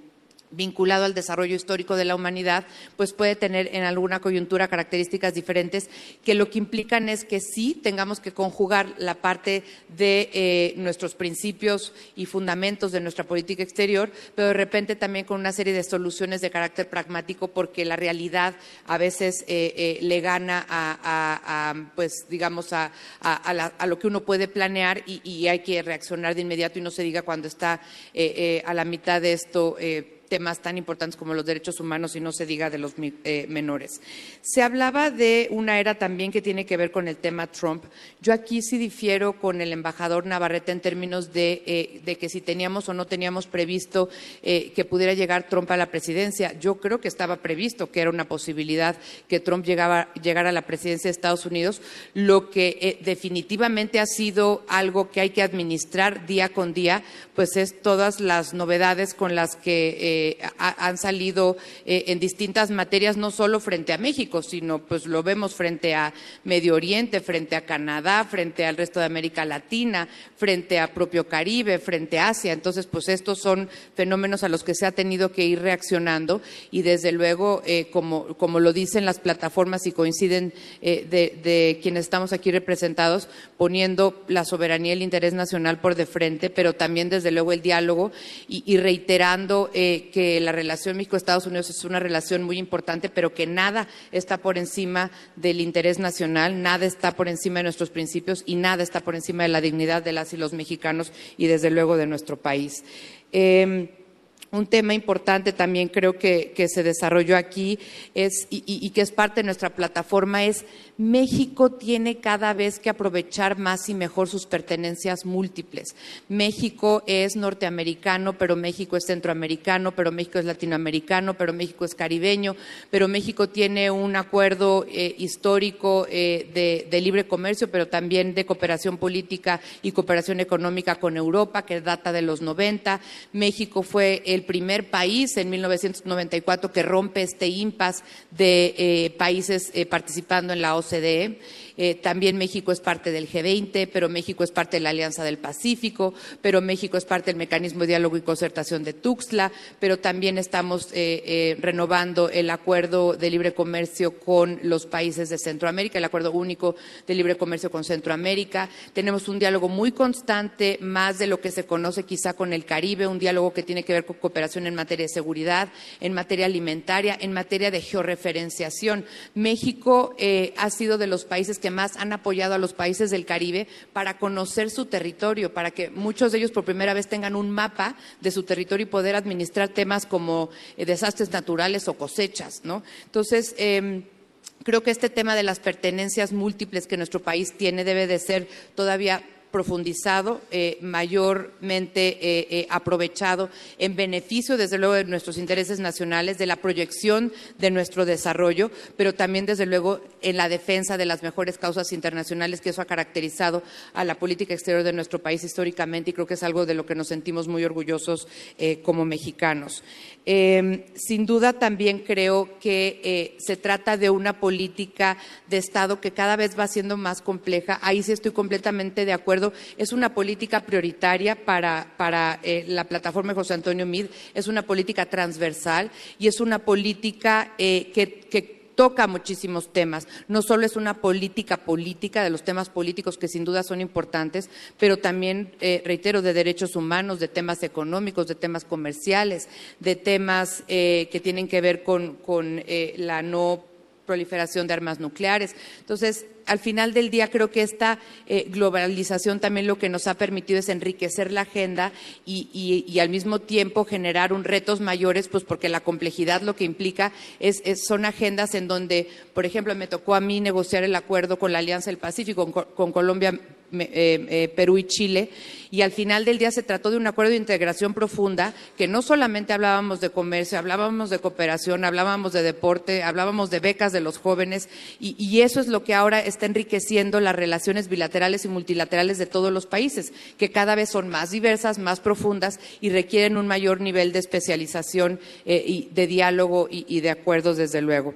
vinculado al desarrollo histórico de la humanidad, pues puede tener en alguna coyuntura características diferentes que lo que implican es que sí tengamos que conjugar la parte de eh, nuestros principios y fundamentos de nuestra política exterior, pero de repente también con una serie de soluciones de carácter pragmático porque la realidad a veces eh, eh, le gana a, pues digamos a, lo que uno puede planear y, y, hay que reaccionar de inmediato y no se diga cuando está a la mitad de esto temas tan importantes como los derechos humanos y no se diga de los eh, menores. Se hablaba de una era también que tiene que ver con el tema Trump. Yo aquí sí difiero con el embajador Navarrete en términos de, eh, que si teníamos o no teníamos previsto eh, que pudiera llegar Trump a la presidencia. Yo creo que estaba previsto que era una posibilidad que Trump llegara a la presidencia de Estados Unidos, lo que definitivamente ha sido algo que hay que administrar día con día, pues es todas las novedades con las que han salido eh, en distintas materias, no solo frente a México, sino pues lo vemos frente a Medio Oriente, frente a Canadá, frente al resto de América Latina, frente a propio Caribe, frente a Asia. Entonces, pues estos son fenómenos a los que se ha tenido que ir reaccionando y desde luego, eh, como, como, lo dicen las plataformas y coinciden eh, de, quienes estamos aquí representados, poniendo la soberanía y el interés nacional por de frente, pero también desde luego el diálogo y, y reiterando que la relación México-Estados Unidos es una relación muy importante, pero que nada está por encima del interés nacional, nada está por encima de nuestros principios y nada está por encima de la dignidad de las y los mexicanos y desde luego de nuestro país. Em, un tema importante también creo que, se desarrolló aquí es, y, que es parte de nuestra plataforma es México tiene cada vez que aprovechar más y mejor sus pertenencias múltiples. México es norteamericano, pero México es centroamericano, pero México es latinoamericano, pero México es caribeño, pero México tiene un acuerdo eh, histórico eh, de, libre comercio, pero también de cooperación política y cooperación económica con Europa, que data de los 90. México fue el primer país en 1994 que rompe este impasse de eh, países participando en la OCDE. Eh, también México es parte del G20, pero México es parte de la Alianza del Pacífico, pero México es parte del mecanismo de diálogo y concertación de Tuxtla, pero también estamos eh, renovando el acuerdo de libre comercio con los países de Centroamérica, el acuerdo único de libre comercio con Centroamérica. Tenemos un diálogo muy constante, más de lo que se conoce quizá con el Caribe, un diálogo que tiene que ver con cooperación en materia de seguridad, en materia alimentaria, en materia de georreferenciación. México eh, ha sido de los países que más han apoyado a los países del Caribe para conocer su territorio, para que muchos de ellos por primera vez tengan un mapa de su territorio y poder administrar temas como eh, desastres naturales o cosechas, ¿no? Entonces, em, creo que este tema de las pertenencias múltiples que nuestro país tiene debe de ser todavía profundizado, eh, mayormente eh, eh, aprovechado en beneficio, desde luego, de nuestros intereses nacionales, de la proyección de nuestro desarrollo, pero también, desde luego, en la defensa de las mejores causas internacionales, que eso ha caracterizado a la política exterior de nuestro país históricamente y creo que es algo de lo que nos sentimos muy orgullosos como mexicanos. Sin duda, también creo que se trata de una política de Estado que cada vez va siendo más compleja. Ahí sí estoy completamente de acuerdo es una política prioritaria para, eh, la plataforma José Antonio Mid, es una política transversal y es una política eh, que, toca muchísimos temas. No solo es una política política de los temas políticos que sin duda son importantes, pero también, eh, reitero, de derechos humanos, de temas económicos, de temas comerciales, de temas que tienen que ver con, con la no proliferación de armas nucleares. Entonces, al final del día creo que esta eh, globalización también lo que nos ha permitido es enriquecer la agenda y, al mismo tiempo generar un retos mayores, pues porque la complejidad lo que implica es, son agendas en donde, por ejemplo, me tocó a mí negociar el acuerdo con la Alianza del Pacífico, con Colombia, eh, eh, Perú y Chile, y al final del día se trató de un acuerdo de integración profunda, que no solamente hablábamos de comercio, hablábamos de cooperación, hablábamos de deporte, hablábamos de becas de los jóvenes, y, eso es lo que ahora está enriqueciendo las relaciones bilaterales y multilaterales de todos los países, que cada vez son más diversas, más profundas y requieren un mayor nivel de especialización eh, y de diálogo y, de acuerdos, desde luego.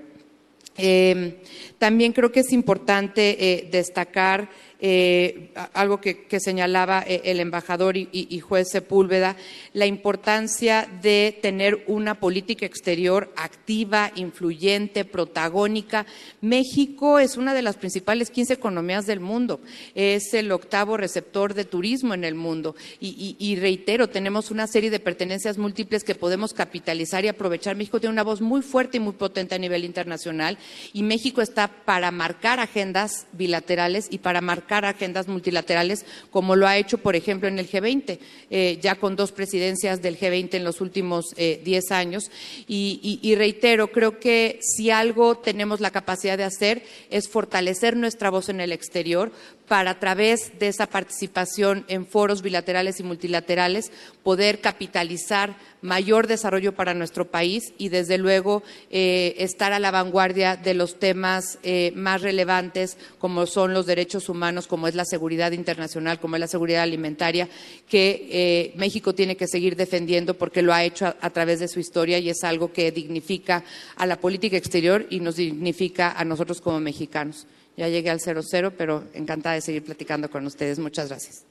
también creo que es importante destacar eh, algo que, señalaba eh, el embajador y, juez Sepúlveda, la importancia de tener una política exterior activa, influyente, protagónica. México es una de las principales 15 economías del mundo, es el octavo receptor de turismo en el mundo y, reitero, tenemos una serie de pertenencias múltiples que podemos capitalizar y aprovechar. México tiene una voz muy fuerte y muy potente a nivel internacional y México está para marcar agendas bilaterales y para marcar agendas multilaterales, como lo ha hecho, por ejemplo, en el G20, eh, ya con dos presidencias del G20 en los últimos eh, diez años. y reitero, creo que si algo tenemos la capacidad de hacer es fortalecer nuestra voz en el exterior, para a través de esa participación en foros bilaterales y multilaterales poder capitalizar mayor desarrollo para nuestro país y desde luego eh, estar a la vanguardia de los temas eh, más relevantes como son los derechos humanos, como es la seguridad internacional, como es la seguridad alimentaria, que eh, México tiene que seguir defendiendo porque lo ha hecho a través de su historia y es algo que dignifica a la política exterior y nos dignifica a nosotros como mexicanos. Ya llegué al 00, pero encantada de seguir platicando con ustedes. Muchas gracias.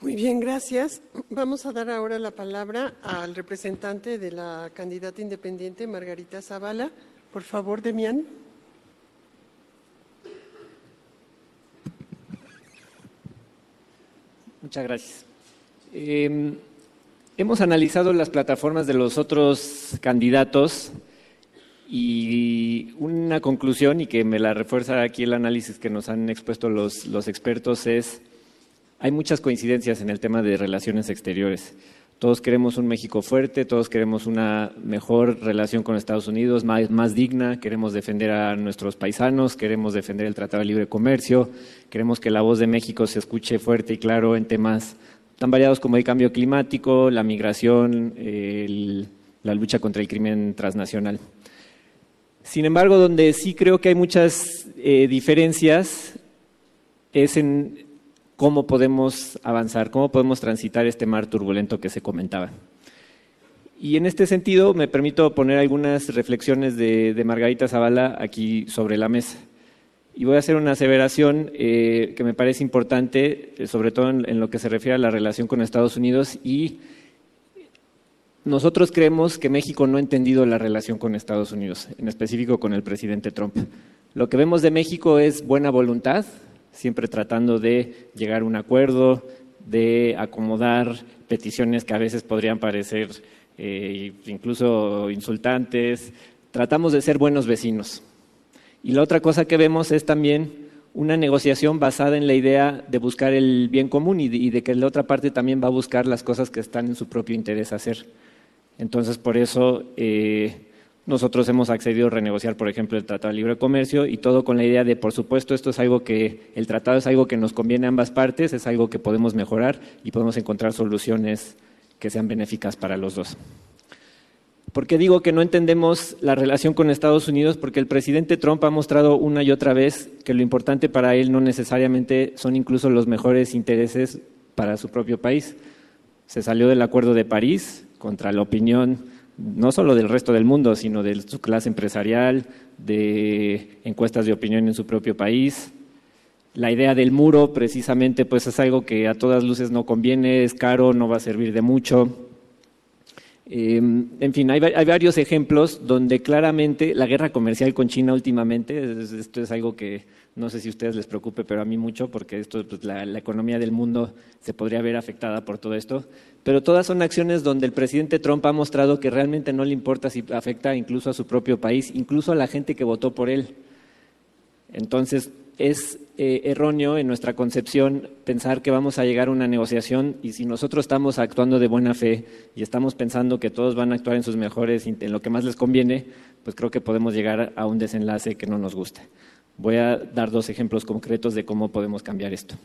Muy bien, gracias. Vamos a dar ahora la palabra al representante de la candidata independiente, Margarita Zavala. Por favor, Demián. Muchas gracias. Em, hemos analizado las plataformas de los otros candidatos y una conclusión, y que me la refuerza aquí el análisis que nos han expuesto los, expertos, es hay muchas coincidencias en el tema de relaciones exteriores. Todos queremos un México fuerte, todos queremos una mejor relación con Estados Unidos, más, digna, queremos defender a nuestros paisanos, queremos defender el Tratado de Libre Comercio, queremos que la voz de México se escuche fuerte y claro en temas tan variados como el cambio climático, la migración, la lucha contra el crimen transnacional. Sin embargo, donde sí creo que hay muchas eh, diferencias es en cómo podemos avanzar, cómo podemos transitar este mar turbulento que se comentaba. Y en este sentido me permito poner algunas reflexiones de, Margarita Zavala aquí sobre la mesa. Y voy a hacer una aseveración eh, que me parece importante, eh, sobre todo en, lo que se refiere a la relación con Estados Unidos. Y nosotros creemos que México no ha entendido la relación con Estados Unidos, en específico con el presidente Trump. Lo que vemos de México es buena voluntad, siempre tratando de llegar a un acuerdo, de acomodar peticiones que a veces podrían parecer eh, incluso insultantes. Tratamos de ser buenos vecinos. Y la otra cosa que vemos es también una negociación basada en la idea de buscar el bien común y de, que la otra parte también va a buscar las cosas que están en su propio interés hacer. Entonces, por eso eh, nosotros hemos accedido a renegociar, por ejemplo, el Tratado de Libre Comercio y todo con la idea de, por supuesto, esto es algo que el tratado es algo que nos conviene a ambas partes, es algo que podemos mejorar y podemos encontrar soluciones que sean benéficas para los dos. ¿Por qué digo que no entendemos la relación con Estados Unidos? Porque el presidente Trump ha mostrado una y otra vez que lo importante para él no necesariamente son incluso los mejores intereses para su propio país. Se salió del Acuerdo de París contra la opinión no solo del resto del mundo, sino de su clase empresarial, de encuestas de opinión en su propio país. La idea del muro, precisamente, pues es algo que a todas luces no conviene, es caro, no va a servir de mucho. Em, en fin, hay, varios ejemplos donde claramente la guerra comercial con China últimamente, esto es algo que no sé si a ustedes les preocupe, pero a mí mucho, porque esto, pues, la, la, economía del mundo se podría ver afectada por todo esto. Pero todas son acciones donde el presidente Trump ha mostrado que realmente no le importa si afecta incluso a su propio país, incluso a la gente que votó por él. Entonces, es eh, erróneo en nuestra concepción pensar que vamos a llegar a una negociación y si nosotros estamos actuando de buena fe y estamos pensando que todos van a actuar en sus mejores, en lo que más les conviene, pues creo que podemos llegar a un desenlace que no nos guste. Voy a dar dos ejemplos concretos de cómo podemos cambiar esto.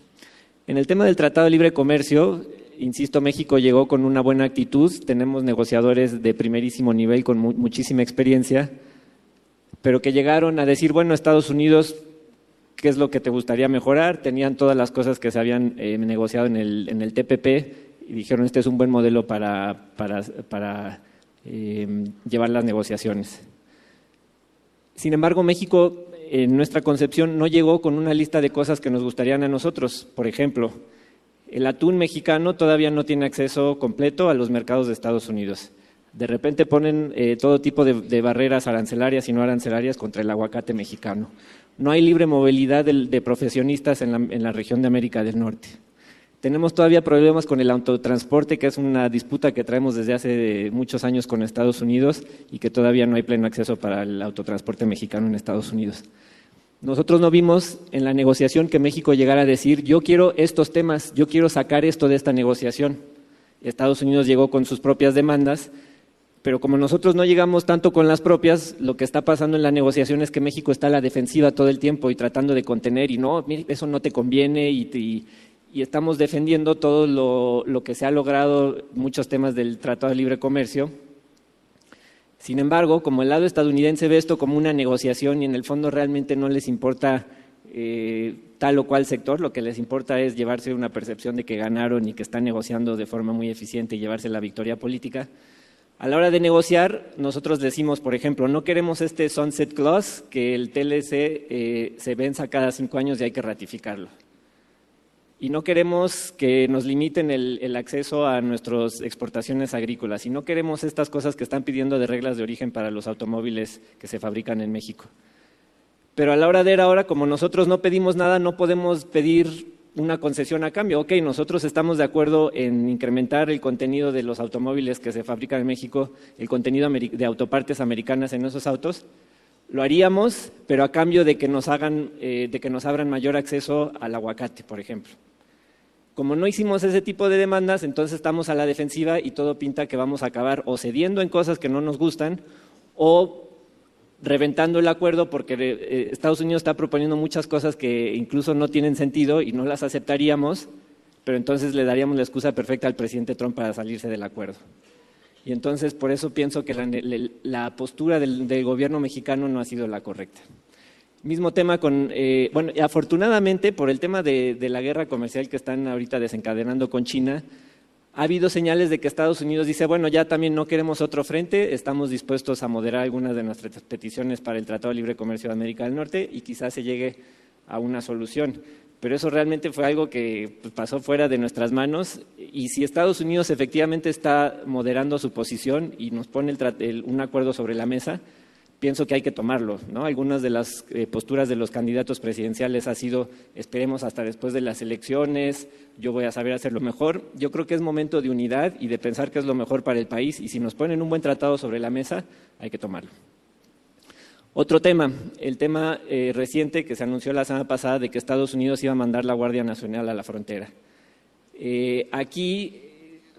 En el tema del Tratado de Libre Comercio, insisto, México llegó con una buena actitud, tenemos negociadores de primerísimo nivel con muchísima experiencia, pero que llegaron a decir, bueno, Estados Unidos qué es lo que te gustaría mejorar, tenían todas las cosas que se habían eh, negociado en el, TPP y dijeron, este es un buen modelo para, eh, llevar las negociaciones. Sin embargo, México, en nuestra concepción, no llegó con una lista de cosas que nos gustarían a nosotros. Por ejemplo, el atún mexicano todavía no tiene acceso completo a los mercados de Estados Unidos. De repente ponen eh, todo tipo de, barreras arancelarias y no arancelarias contra el aguacate mexicano no hay libre movilidad de, profesionistas en la, región de América del Norte. Tenemos todavía problemas con el autotransporte, que es una disputa que traemos desde hace muchos años con Estados Unidos y que todavía no hay pleno acceso para el autotransporte mexicano en Estados Unidos. Nosotros no vimos en la negociación que México llegara a decir, yo quiero estos temas, yo quiero sacar esto de esta negociación. Estados Unidos llegó con sus propias demandas pero como nosotros no llegamos tanto con las propias, lo que está pasando en la negociación es que México está a la defensiva todo el tiempo y tratando de contener y no, eso no te conviene y, estamos defendiendo todo lo, que se ha logrado, muchos temas del Tratado de Libre Comercio. Sin embargo, como el lado estadounidense ve esto como una negociación y en el fondo realmente no les importa eh, tal o cual sector, lo que les importa es llevarse una percepción de que ganaron y que están negociando de forma muy eficiente y llevarse la victoria política, a la hora de negociar, nosotros decimos, por ejemplo, no queremos este sunset clause, que el TLC eh, se venza cada cinco años y hay que ratificarlo. Y no queremos que nos limiten el, acceso a nuestras exportaciones agrícolas. Y no queremos estas cosas que están pidiendo de reglas de origen para los automóviles que se fabrican en México. Pero a la hora de ir ahora, como nosotros no pedimos nada, no podemos pedir una concesión a cambio. Ok, nosotros estamos de acuerdo en incrementar el contenido de los automóviles que se fabrican en México, el contenido de autopartes americanas en esos autos. Lo haríamos, pero a cambio de que nos hagan, eh, de que nos abran mayor acceso al aguacate, por ejemplo. Como no hicimos ese tipo de demandas, entonces estamos a la defensiva y todo pinta que vamos a acabar o cediendo en cosas que no nos gustan o reventando el acuerdo porque eh, Estados Unidos está proponiendo muchas cosas que incluso no tienen sentido y no las aceptaríamos, pero entonces le daríamos la excusa perfecta al presidente Trump para salirse del acuerdo. Y entonces por eso pienso que la, postura del, gobierno mexicano no ha sido la correcta. Mismo tema con, eh, bueno, afortunadamente por el tema de la guerra comercial que están ahorita desencadenando con China, ha habido señales de que Estados Unidos dice, bueno, ya también no queremos otro frente, estamos dispuestos a moderar algunas de nuestras peticiones para el Tratado de Libre Comercio de América del Norte y quizás se llegue a una solución. Pero eso realmente fue algo que pues, pasó fuera de nuestras manos y si Estados Unidos efectivamente está moderando su posición y nos pone un acuerdo sobre la mesa, pienso que hay que tomarlo. ¿no? Algunas de las eh, posturas de los candidatos presidenciales ha sido esperemos hasta después de las elecciones, yo voy a saber hacerlo mejor. Yo creo que es momento de unidad y de pensar que es lo mejor para el país y si nos ponen un buen tratado sobre la mesa, hay que tomarlo. Otro tema, el tema eh, reciente que se anunció la semana pasada de que Estados Unidos iba a mandar la Guardia Nacional a la frontera. Eh, aquí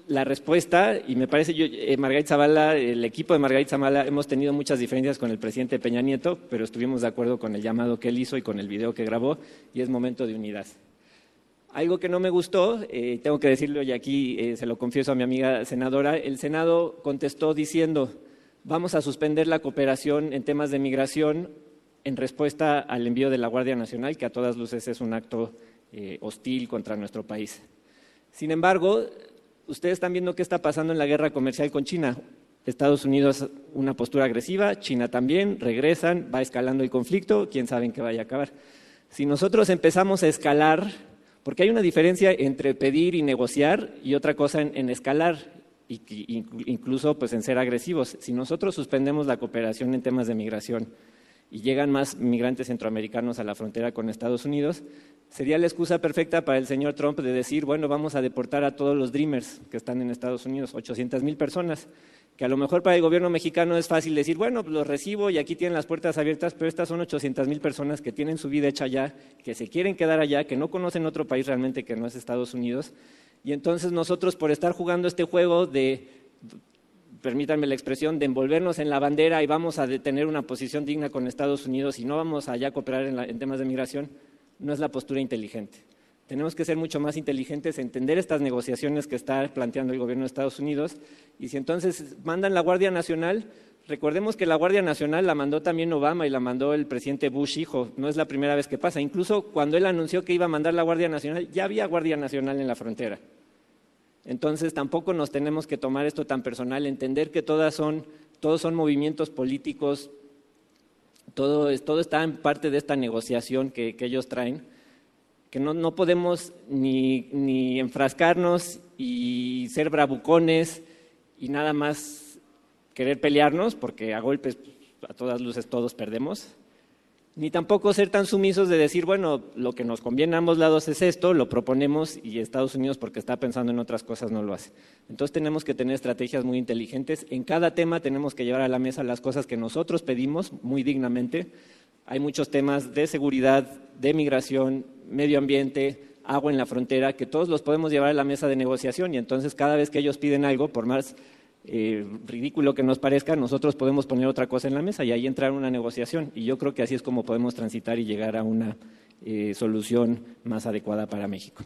la respuesta, y me parece yo, eh, Margarita Zavala, el equipo de Margarita Zavala, hemos tenido muchas diferencias con el presidente Peña Nieto, pero estuvimos de acuerdo con el llamado que él hizo y con el video que grabó, y es momento de unidad. Algo que no me gustó, eh, tengo que decirlo y aquí eh, se lo confieso a mi amiga senadora, el Senado contestó diciendo, vamos a suspender la cooperación en temas de migración en respuesta al envío de la Guardia Nacional, que a todas luces es un acto hostil contra nuestro país. Sin embargo, ustedes están viendo qué está pasando en la guerra comercial con China. Estados Unidos una postura agresiva, China también, regresan, va escalando el conflicto, quién sabe en qué vaya a acabar. Si nosotros empezamos a escalar, porque hay una diferencia entre pedir y negociar y otra cosa en, escalar, y, incluso pues en ser agresivos. Si nosotros suspendemos la cooperación en temas de migración y llegan más migrantes centroamericanos a la frontera con Estados Unidos, sería la excusa perfecta para el señor Trump de decir, bueno, vamos a deportar a todos los Dreamers que están en Estados Unidos, 800 mil personas, que a lo mejor para el gobierno mexicano es fácil decir, bueno, pues los recibo y aquí tienen las puertas abiertas, pero estas son 800 mil personas que tienen su vida hecha allá, que se quieren quedar allá, que no conocen otro país realmente que no es Estados Unidos. Y entonces nosotros, por estar jugando este juego de permítanme la expresión, de envolvernos en la bandera y vamos a tener una posición digna con Estados Unidos y no vamos allá a cooperar en temas de migración, no es la postura inteligente. Tenemos que ser mucho más inteligentes, entender estas negociaciones que está planteando el gobierno de Estados Unidos y si entonces mandan la Guardia Nacional, recordemos que la Guardia Nacional la mandó también Obama y la mandó el presidente Bush hijo, no es la primera vez que pasa. Incluso cuando él anunció que iba a mandar la Guardia Nacional, ya había Guardia Nacional en la frontera. Entonces tampoco nos tenemos que tomar esto tan personal, entender que todas son, todos son movimientos políticos todo, está en parte de esta negociación que, ellos traen, que no, podemos ni, enfrascarnos y ser bravucones y nada más querer pelearnos, porque a golpes a todas luces todos perdemos ni tampoco ser tan sumisos de decir, bueno, lo que nos conviene a ambos lados es esto, lo proponemos y Estados Unidos, porque está pensando en otras cosas, no lo hace. Entonces tenemos que tener estrategias muy inteligentes. En cada tema tenemos que llevar a la mesa las cosas que nosotros pedimos muy dignamente. Hay muchos temas de seguridad, de migración, medio ambiente, agua en la frontera, que todos los podemos llevar a la mesa de negociación y entonces cada vez que ellos piden algo, por más eh, ridículo que nos parezca, nosotros podemos poner otra cosa en la mesa y ahí entrar una negociación. Y yo creo que así es como podemos transitar y llegar a una eh, solución más adecuada para México.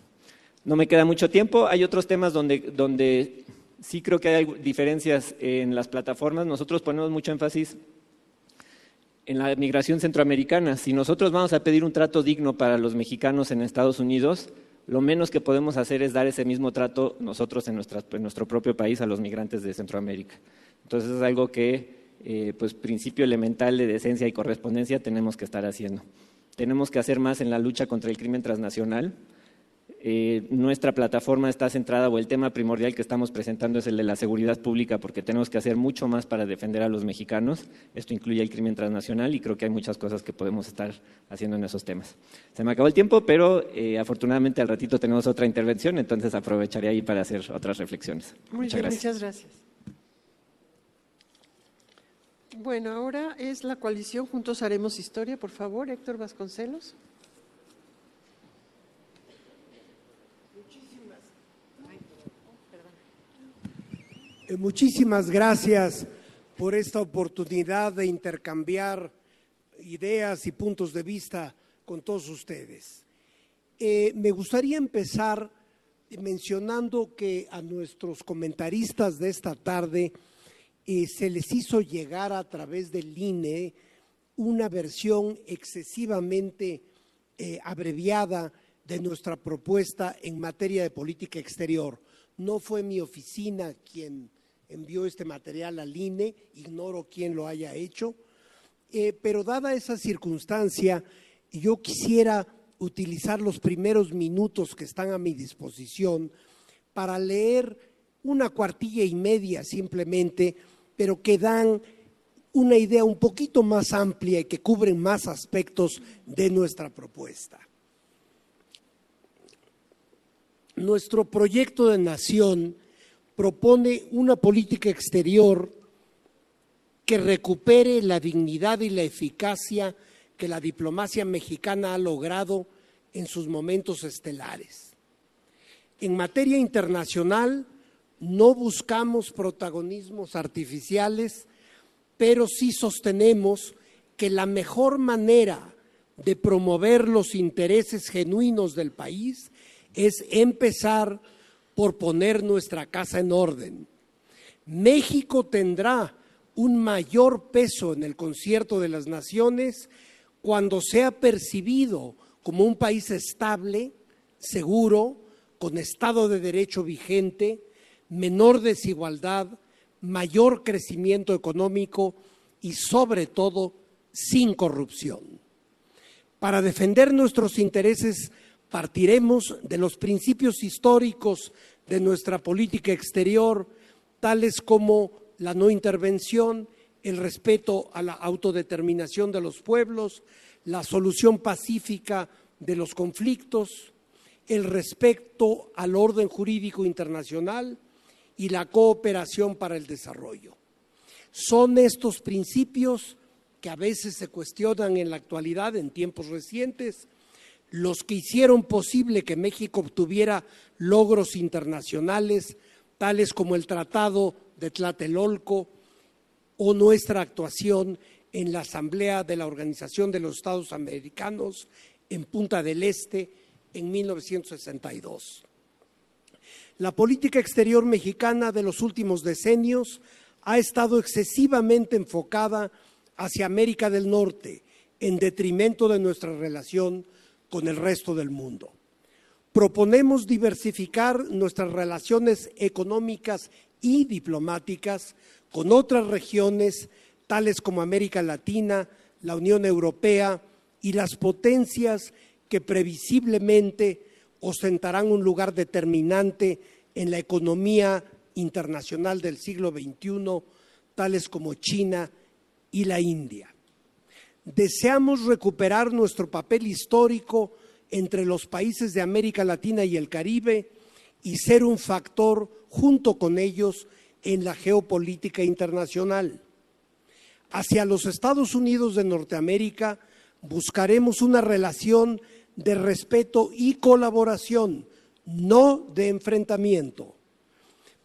No me queda mucho tiempo. Hay otros temas donde, donde sí creo que hay diferencias en las plataformas. Nosotros ponemos mucho énfasis en la migración centroamericana. Si nosotros vamos a pedir un trato digno para los mexicanos en Estados Unidos, lo menos que podemos hacer es dar ese mismo trato nosotros en, nuestro propio país a los migrantes de Centroamérica. Entonces es algo que, eh, pues, principio elemental de decencia y correspondencia tenemos que estar haciendo. Tenemos que hacer más en la lucha contra el crimen transnacional. Eh, nuestra plataforma está centrada, o el tema primordial que estamos presentando es el de la seguridad pública, porque tenemos que hacer mucho más para defender a los mexicanos. Esto incluye el crimen transnacional y creo que hay muchas cosas que podemos estar haciendo en esos temas. Se me acabó el tiempo, pero eh, afortunadamente al ratito tenemos otra intervención, entonces aprovecharé ahí para hacer otras reflexiones. muchas gracias. Muchas gracias. Bueno, ahora es la coalición Juntos Haremos Historia. Por favor, Héctor Vasconcelos. Muchísimas gracias por esta oportunidad de intercambiar ideas y puntos de vista con todos ustedes. Eh, me gustaría empezar mencionando que a nuestros comentaristas de esta tarde eh, se les hizo llegar a través del INE una versión excesivamente abreviada de nuestra propuesta en materia de política exterior. No fue mi oficina quien envió este material al INE, ignoro quién lo haya hecho, eh, pero dada esa circunstancia, yo quisiera utilizar los primeros minutos que están a mi disposición para leer una cuartilla y media simplemente, pero que dan una idea un poquito más amplia y que cubren más aspectos de nuestra propuesta. Nuestro proyecto de nación propone una política exterior que recupere la dignidad y la eficacia que la diplomacia mexicana ha logrado en sus momentos estelares. En materia internacional, no buscamos protagonismos artificiales, pero sí sostenemos que la mejor manera de promover los intereses genuinos del país es empezar por poner nuestra casa en orden. México tendrá un mayor peso en el concierto de las naciones cuando sea percibido como un país estable, seguro, con Estado de Derecho vigente, menor desigualdad, mayor crecimiento económico y sobre todo sin corrupción. Para defender nuestros intereses partiremos de los principios históricos de nuestra política exterior, tales como la no intervención, el respeto a la autodeterminación de los pueblos, la solución pacífica de los conflictos, el respeto al orden jurídico internacional y la cooperación para el desarrollo. Son estos principios que a veces se cuestionan en la actualidad, en tiempos recientes, los que hicieron posible que México obtuviera logros internacionales, tales como el Tratado de Tlatelolco o nuestra actuación en la Asamblea de la Organización de los Estados Americanos en Punta del Este en 1962. La política exterior mexicana de los últimos decenios ha estado excesivamente enfocada hacia América del Norte, en detrimento de nuestra relación con el resto del mundo. Proponemos diversificar nuestras relaciones económicas y diplomáticas con otras regiones, tales como América Latina, la Unión Europea y las potencias que previsiblemente ostentarán un lugar determinante en la economía internacional del siglo XXI, tales como China y la India. Deseamos recuperar nuestro papel histórico entre los países de América Latina y el Caribe y ser un factor junto con ellos en la geopolítica internacional. Hacia los Estados Unidos de Norteamérica buscaremos una relación de respeto y colaboración, no de enfrentamiento.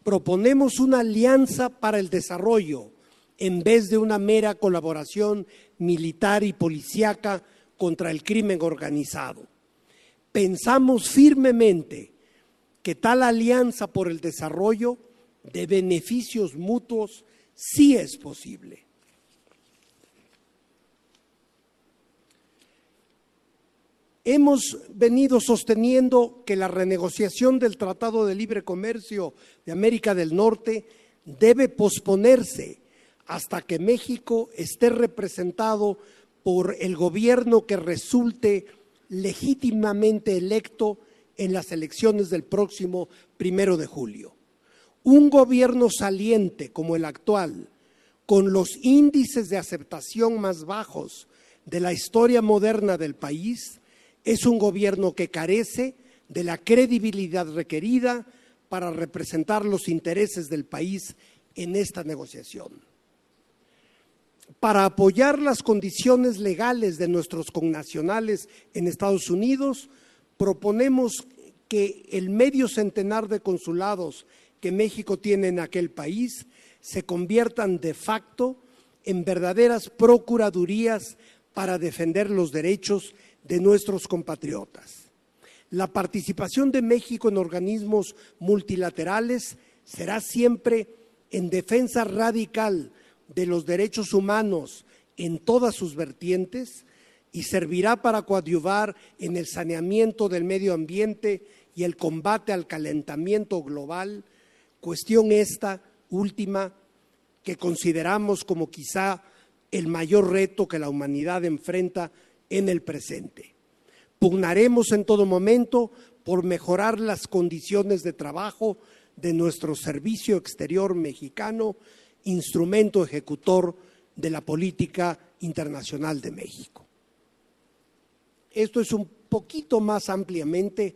Proponemos una alianza para el desarrollo en vez de una mera colaboración militar y policíaca contra el crimen organizado. Pensamos firmemente que tal alianza por el desarrollo de beneficios mutuos sí es posible. Hemos venido sosteniendo que la renegociación del Tratado de Libre Comercio de América del Norte debe posponerse hasta que México esté representado por el gobierno que resulte legítimamente electo en las elecciones del próximo primero de julio. Un gobierno saliente como el actual, con los índices de aceptación más bajos de la historia moderna del país, es un gobierno que carece de la credibilidad requerida para representar los intereses del país en esta negociación. Para apoyar las condiciones legales de nuestros connacionales en Estados Unidos, proponemos que el medio centenar de consulados que México tiene en aquel país se conviertan de facto en verdaderas procuradurías para defender los derechos de nuestros compatriotas. La participación de México en organismos multilaterales será siempre en defensa radical de los derechos humanos en todas sus vertientes y servirá para coadyuvar en el saneamiento del medio ambiente y el combate al calentamiento global, cuestión esta última que consideramos como quizá el mayor reto que la humanidad enfrenta en el presente. Pugnaremos en todo momento por mejorar las condiciones de trabajo de nuestro Servicio Exterior Mexicano, instrumento ejecutor de la política internacional de México. Esto es un poquito más ampliamente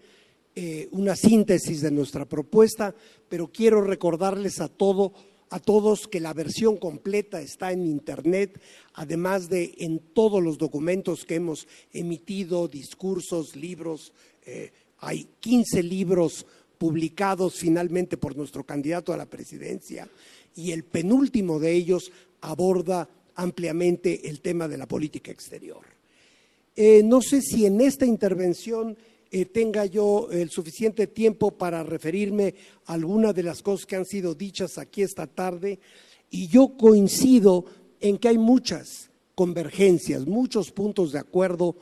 eh, una síntesis de nuestra propuesta, pero quiero recordarles a todo a todos que la versión completa está en Internet, además de en todos los documentos que hemos emitido, discursos, libros. Eh, hay 15 libros publicados finalmente por nuestro candidato a la presidencia y el penúltimo de ellos aborda ampliamente el tema de la política exterior. Eh, no sé si en esta intervención eh, tenga yo el suficiente tiempo para referirme a algunas de las cosas que han sido dichas aquí esta tarde y yo coincido en que hay muchas convergencias, muchos puntos de acuerdo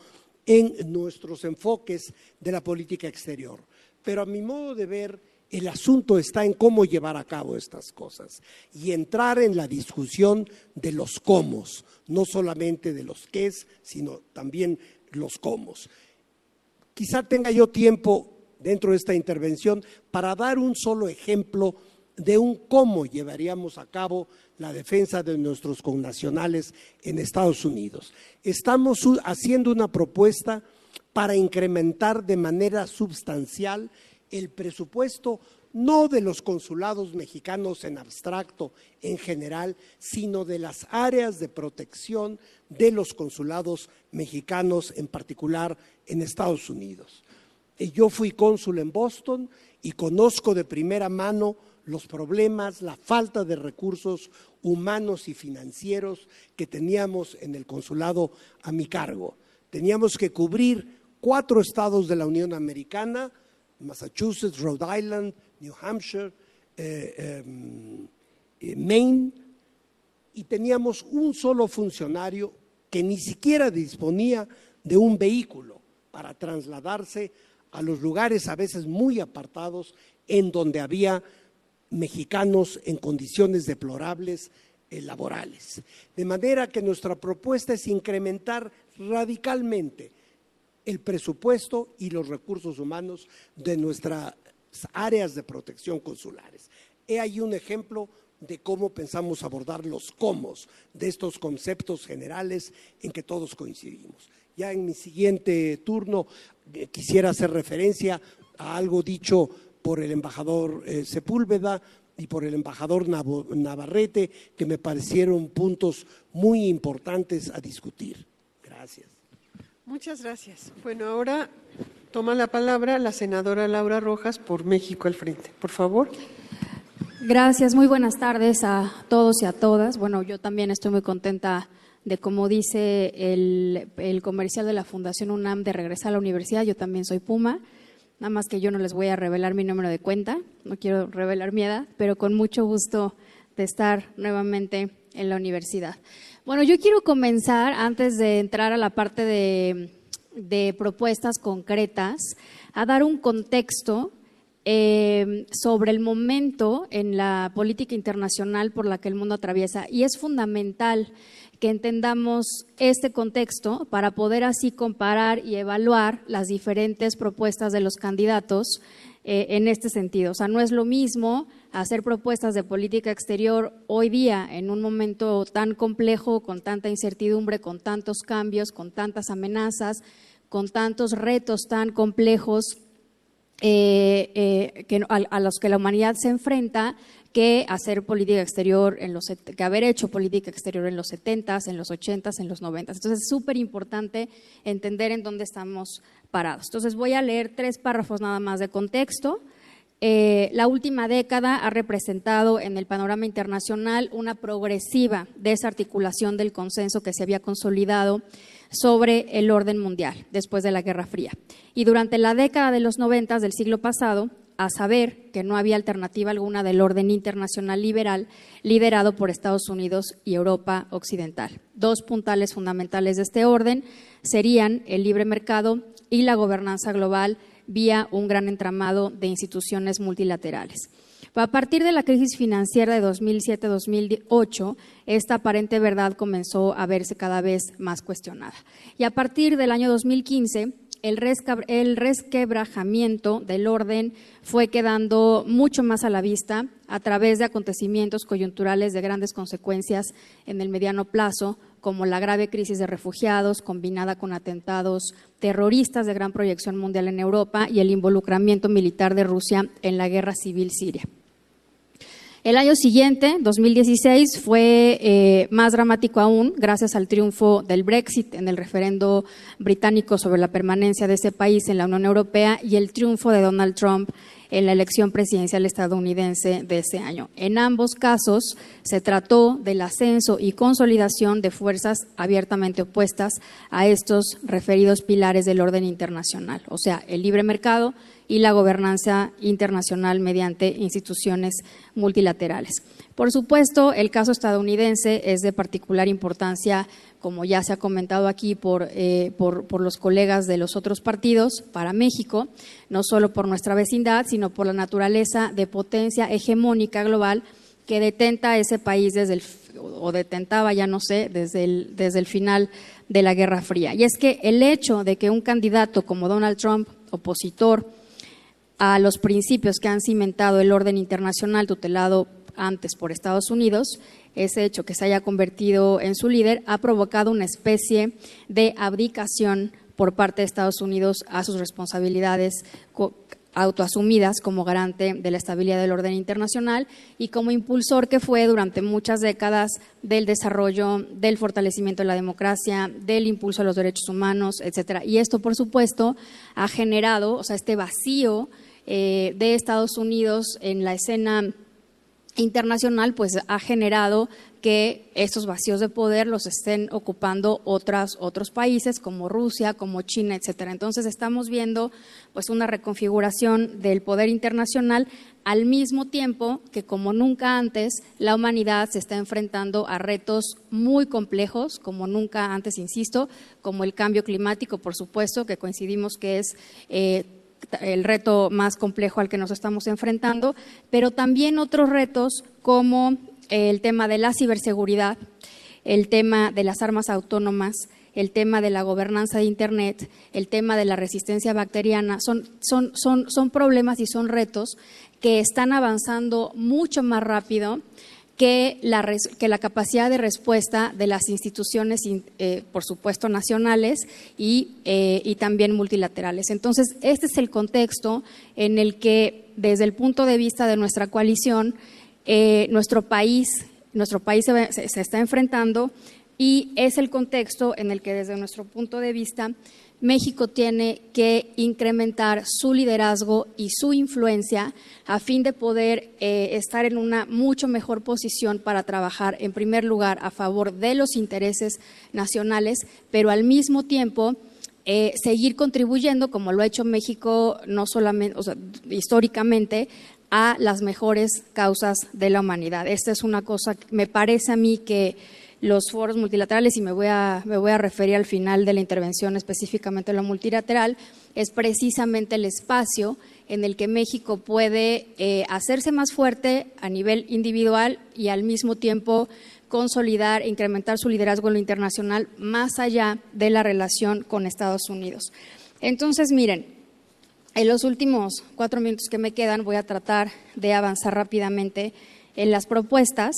en nuestros enfoques de la política exterior. Pero a mi modo de ver, el asunto está en cómo llevar a cabo estas cosas y entrar en la discusión de los cómo, no solamente de los qué, sino también los cómo. Quizá tenga yo tiempo dentro de esta intervención para dar un solo ejemplo de un cómo llevaríamos a cabo la defensa de nuestros connacionales en Estados Unidos. Estamos haciendo una propuesta para incrementar de manera sustancial el presupuesto no de los consulados mexicanos en abstracto en general, sino de las áreas de protección de los consulados mexicanos, en particular en Estados Unidos. Yo fui cónsul en Boston y conozco de primera mano los problemas, la falta de recursos humanos y financieros que teníamos en el consulado a mi cargo. Teníamos que cubrir cuatro estados de la Unión Americana, Massachusetts, Rhode Island, New Hampshire, eh, em, eh, Maine, y teníamos un solo funcionario que ni siquiera disponía de un vehículo para trasladarse a los lugares a veces muy apartados en donde había mexicanos en condiciones deplorables eh, laborales. De manera que nuestra propuesta es incrementar radicalmente el presupuesto y los recursos humanos de nuestras áreas de protección consulares. He ahí un ejemplo de cómo pensamos abordar los cómo de estos conceptos generales en que todos coincidimos. Ya en mi siguiente turno eh, quisiera hacer referencia a algo dicho por el embajador eh, Sepúlveda y por el embajador Navarrete, que me parecieron puntos muy importantes a discutir. Gracias. Muchas gracias. Bueno, ahora toma la palabra la senadora Laura Rojas por México al frente. Por favor. Gracias, muy buenas tardes a todos y a todas. Bueno, yo también estoy muy contenta de, como dice el, el, comercial de la Fundación UNAM, de regresar a la universidad. Yo también soy Puma, nada más que yo no les voy a revelar mi número de cuenta, no quiero revelar mi edad, pero con mucho gusto de estar nuevamente en la universidad. Bueno, yo quiero comenzar, antes de entrar a la parte de, propuestas concretas, a dar un contexto eh, sobre el momento en la política internacional por la que el mundo atraviesa. Y es fundamental que entendamos este contexto para poder así comparar y evaluar las diferentes propuestas de los candidatos eh, en este sentido. O sea, no es lo mismo hacer propuestas de política exterior hoy día en un momento tan complejo, con tanta incertidumbre, con tantos cambios, con tantas amenazas, con tantos retos tan complejos eh, eh, que, a, los que la humanidad se enfrenta que hacer política exterior en los que haber hecho política exterior en los 70 en los 80 en los 90 Entonces es súper importante entender en dónde estamos parados. Entonces voy a leer tres párrafos nada más de contexto eh, la última década ha representado en el panorama internacional una progresiva desarticulación del consenso que se había consolidado sobre el orden mundial después de la Guerra Fría. Y durante la década de los noventas del siglo pasado, a saber que no había alternativa alguna del orden internacional liberal liderado por Estados Unidos y Europa Occidental. Dos puntales fundamentales de este orden serían el libre mercado y la gobernanza global vía un gran entramado de instituciones multilaterales. A partir de la crisis financiera de 2007-2008, esta aparente verdad comenzó a verse cada vez más cuestionada. Y a partir del año 2015, el, resquebrajamiento del orden fue quedando mucho más a la vista a través de acontecimientos coyunturales de grandes consecuencias en el mediano plazo, como la grave crisis de refugiados combinada con atentados terroristas de gran proyección mundial en Europa y el involucramiento militar de Rusia en la guerra civil siria. El año siguiente, 2016, fue eh, más dramático aún gracias al triunfo del Brexit en el referendo británico sobre la permanencia de ese país en la Unión Europea y el triunfo de Donald Trump en la elección presidencial estadounidense de ese año. En ambos casos se trató del ascenso y consolidación de fuerzas abiertamente opuestas a estos referidos pilares del orden internacional, o sea, el libre mercado, y la gobernanza internacional mediante instituciones multilaterales. Por supuesto, el caso estadounidense es de particular importancia, como ya se ha comentado aquí por, eh, por, los colegas de los otros partidos, para México, no solo por nuestra vecindad, sino por la naturaleza de potencia hegemónica global que detenta ese país desde el, o detentaba, ya no sé, desde el, desde el final de la Guerra Fría. Y es que el hecho de que un candidato como Donald Trump, opositor, a los principios que han cimentado el orden internacional tutelado antes por Estados Unidos, ese hecho que se haya convertido en su líder ha provocado una especie de abdicación por parte de Estados Unidos a sus responsabilidades autoasumidas como garante de la estabilidad del orden internacional y como impulsor que fue durante muchas décadas del desarrollo, del fortalecimiento de la democracia, del impulso a los derechos humanos, etcétera. Y esto, por supuesto, ha generado, o sea, este vacío eh, de Estados Unidos en la escena internacional, pues ha generado que estos vacíos de poder los estén ocupando otras, otros países como Rusia, como China, etcétera. Entonces estamos viendo pues una reconfiguración del poder internacional al mismo tiempo que como nunca antes la humanidad se está enfrentando a retos muy complejos, como nunca antes, insisto, como el cambio climático, por supuesto, que coincidimos que es eh, el reto más complejo al que nos estamos enfrentando, pero también otros retos como el tema de la ciberseguridad, el tema de las armas autónomas, el tema de la gobernanza de Internet, el tema de la resistencia bacteriana, son, son, son, son problemas y son retos que están avanzando mucho más rápido que la, que la capacidad de respuesta de las instituciones, eh, por supuesto, nacionales y, eh, y, también multilaterales. Entonces, este es el contexto en el que, desde el punto de vista de nuestra coalición, eh, nuestro país, nuestro país se, se está enfrentando y es el contexto en el que, desde nuestro punto de vista, México tiene que incrementar su liderazgo y su influencia a fin de poder eh, estar en una mucho mejor posición para trabajar, en primer lugar, a favor de los intereses nacionales, pero al mismo tiempo eh, seguir contribuyendo, como lo ha hecho México, no solamente, o sea, históricamente, a las mejores causas de la humanidad. Esta es una cosa, que me parece a mí que los foros multilaterales, y me voy, a, me voy a referir al final de la intervención específicamente a lo multilateral, es precisamente el espacio en el que México puede eh, hacerse más fuerte a nivel individual y al mismo tiempo consolidar e incrementar su liderazgo en lo internacional más allá de la relación con Estados Unidos. Entonces, miren, en los últimos cuatro minutos que me quedan voy a tratar de avanzar rápidamente en las propuestas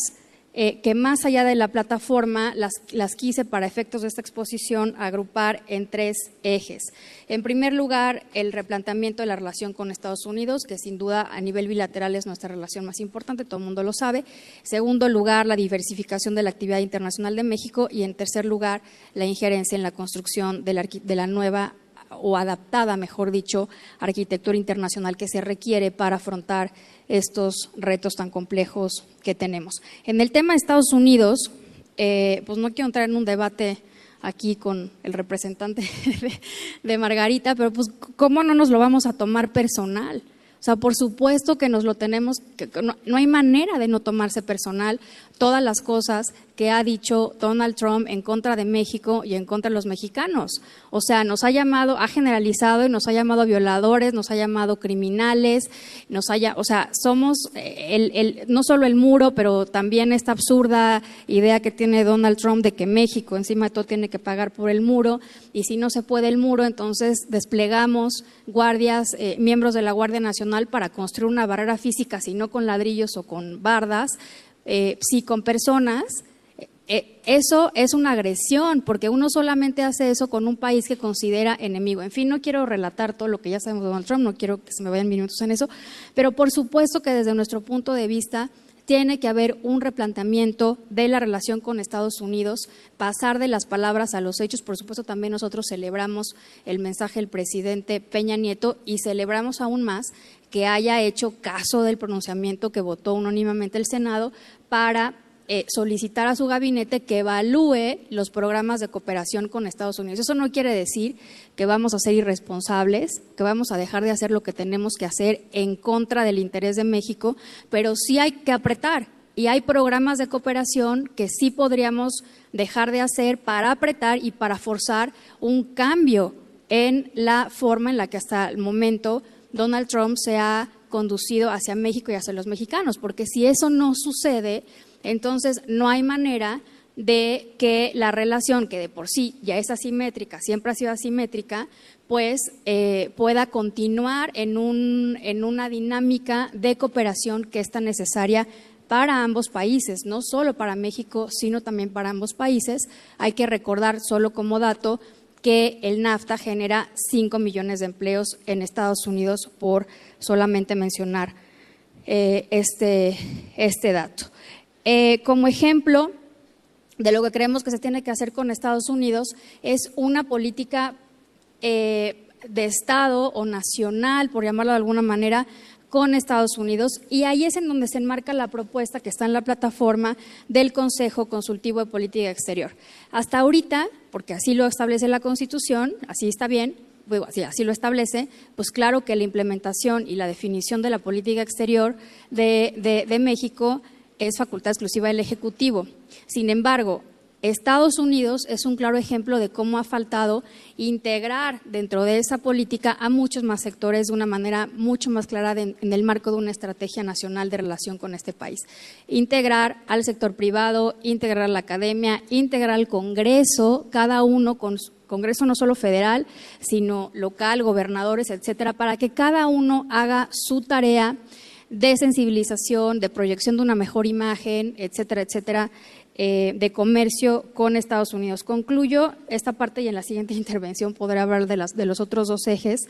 eh, que más allá de la plataforma las, las, quise para efectos de esta exposición agrupar en tres ejes. En primer lugar, el replanteamiento de la relación con Estados Unidos, que sin duda a nivel bilateral es nuestra relación más importante, todo el mundo lo sabe. Segundo lugar, la diversificación de la actividad internacional de México. Y en tercer lugar, la injerencia en la construcción de la, de la nueva o adaptada, mejor dicho, arquitectura internacional que se requiere para afrontar estos retos tan complejos que tenemos. En el tema de Estados Unidos, eh, pues no quiero entrar en un debate aquí con el representante (laughs) de, Margarita, pero pues cómo no nos lo vamos a tomar personal. O sea, por supuesto que nos lo tenemos, que no, hay manera de no tomarse personal todas las cosas que ha dicho Donald Trump en contra de México y en contra de los mexicanos. O sea, nos ha llamado, ha generalizado y nos ha llamado violadores, nos ha llamado criminales, nos haya, o sea, somos eh, el, no solo el muro, pero también esta absurda idea que tiene Donald Trump de que México encima de todo tiene que pagar por el muro y si no se puede el muro, entonces desplegamos guardias, eh, miembros de la Guardia Nacional para construir una barrera física, si no con ladrillos o con bardas, eh, si con personas, eh, eso es una agresión, porque uno solamente hace eso con un país que considera enemigo. En fin, no quiero relatar todo lo que ya sabemos de Donald Trump, no quiero que se me vayan minutos en eso, pero por supuesto que desde nuestro punto de vista tiene que haber un replanteamiento de la relación con Estados Unidos, pasar de las palabras a los hechos. Por supuesto, también nosotros celebramos el mensaje del presidente Peña Nieto y celebramos aún más que haya hecho caso del pronunciamiento que votó unánimamente el Senado para eh, solicitar a su gabinete que evalúe los programas de cooperación con Estados Unidos. Eso no quiere decir que vamos a ser irresponsables, que vamos a dejar de hacer lo que tenemos que hacer en contra del interés de México, pero sí hay que apretar. Y hay programas de cooperación que sí podríamos dejar de hacer para apretar y para forzar un cambio en la forma en la que hasta el momento Donald Trump se ha conducido hacia México y hacia los mexicanos, porque si eso no sucede, entonces no hay manera de que la relación, que de por sí ya es asimétrica, siempre ha sido asimétrica, pues eh, pueda continuar en, un, en una dinámica de cooperación que es tan necesaria para ambos países, no solo para México, sino también para ambos países. Hay que recordar, solo como dato, que el NAFTA genera 5 millones de empleos en Estados Unidos, por solamente mencionar eh, este, este dato. Eh, como ejemplo de lo que creemos que se tiene que hacer con Estados Unidos es una política eh, de Estado o nacional, por llamarlo de alguna manera, con Estados Unidos y ahí es en donde se enmarca la propuesta que está en la plataforma del Consejo Consultivo de Política Exterior. Hasta ahorita, porque así lo establece la Constitución, así está bien, así, así lo establece, pues claro que la implementación y la definición de la política exterior de, de México es facultad exclusiva del Ejecutivo. Sin embargo, Estados Unidos es un claro ejemplo de cómo ha faltado integrar dentro de esa política a muchos más sectores de una manera mucho más clara en el marco de una estrategia nacional de relación con este país. Integrar al sector privado, integrar la academia, integrar al Congreso, cada uno con Congreso no solo federal, sino local, gobernadores, etcétera, para que cada uno haga su tarea de sensibilización, de proyección de una mejor imagen, etcétera, etcétera, eh, de comercio con Estados Unidos. Concluyo esta parte y en la siguiente (laughs) intervención podré hablar de, las, de los otros dos ejes,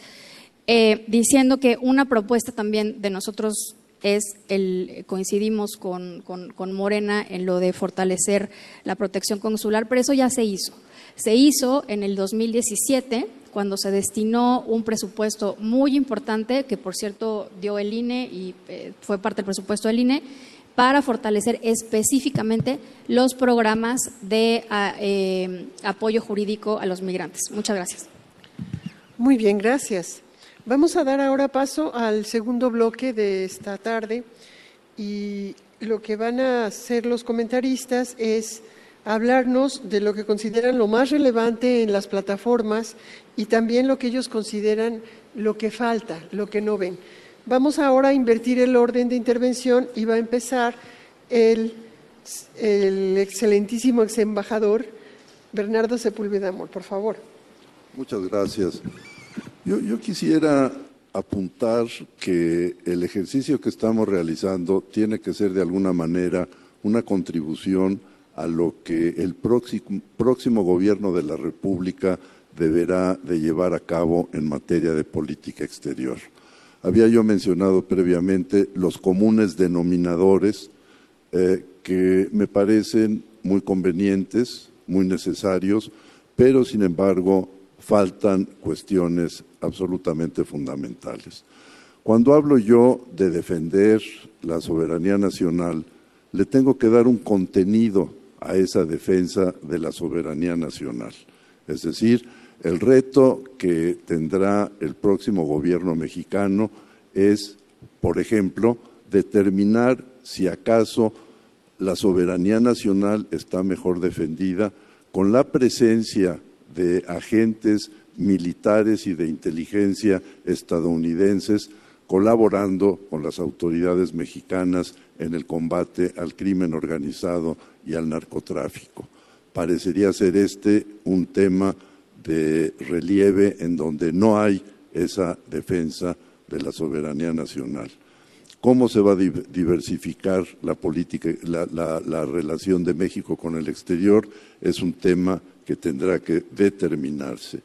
eh, diciendo que una propuesta también de nosotros es el, coincidimos con, con, Morena en lo de fortalecer la protección consular, pero eso ya se hizo. Se hizo en el 2017 cuando se destinó un presupuesto muy importante, que por cierto dio el INE y eh, fue parte del presupuesto del INE, para fortalecer específicamente los programas de ah, eh, apoyo jurídico a los migrantes. Muchas gracias. Muy bien, gracias. Vamos a dar ahora paso al segundo bloque de esta tarde y lo que van a hacer los comentaristas es hablarnos de lo que consideran lo más relevante en las plataformas y también lo que ellos consideran lo que falta, lo que no ven. Vamos ahora a invertir el orden de intervención y va a empezar el, excelentísimo ex embajador Bernardo Sepúlveda Amor, por favor. Muchas gracias. Yo, yo quisiera apuntar que el ejercicio que estamos realizando tiene que ser de alguna manera una contribución a lo que el próximo, próximo gobierno de la República deberá de llevar a cabo en materia de política exterior. Había yo mencionado previamente los comunes denominadores eh, que me parecen muy convenientes, muy necesarios, pero sin embargo faltan cuestiones absolutamente fundamentales. Cuando hablo yo de defender la soberanía nacional, le tengo que dar un contenido a esa defensa de la soberanía nacional. Es decir, el reto que tendrá el próximo gobierno mexicano es, por ejemplo, determinar si acaso la soberanía nacional está mejor defendida con la presencia de agentes militares y de inteligencia estadounidenses colaborando con las autoridades mexicanas en el combate al crimen organizado y al narcotráfico. Parecería ser este un tema de relieve en donde no hay esa defensa de la soberanía nacional. ¿Cómo se va a diversificar la política, la, la relación de México con el exterior? Es un tema que tendrá que determinarse.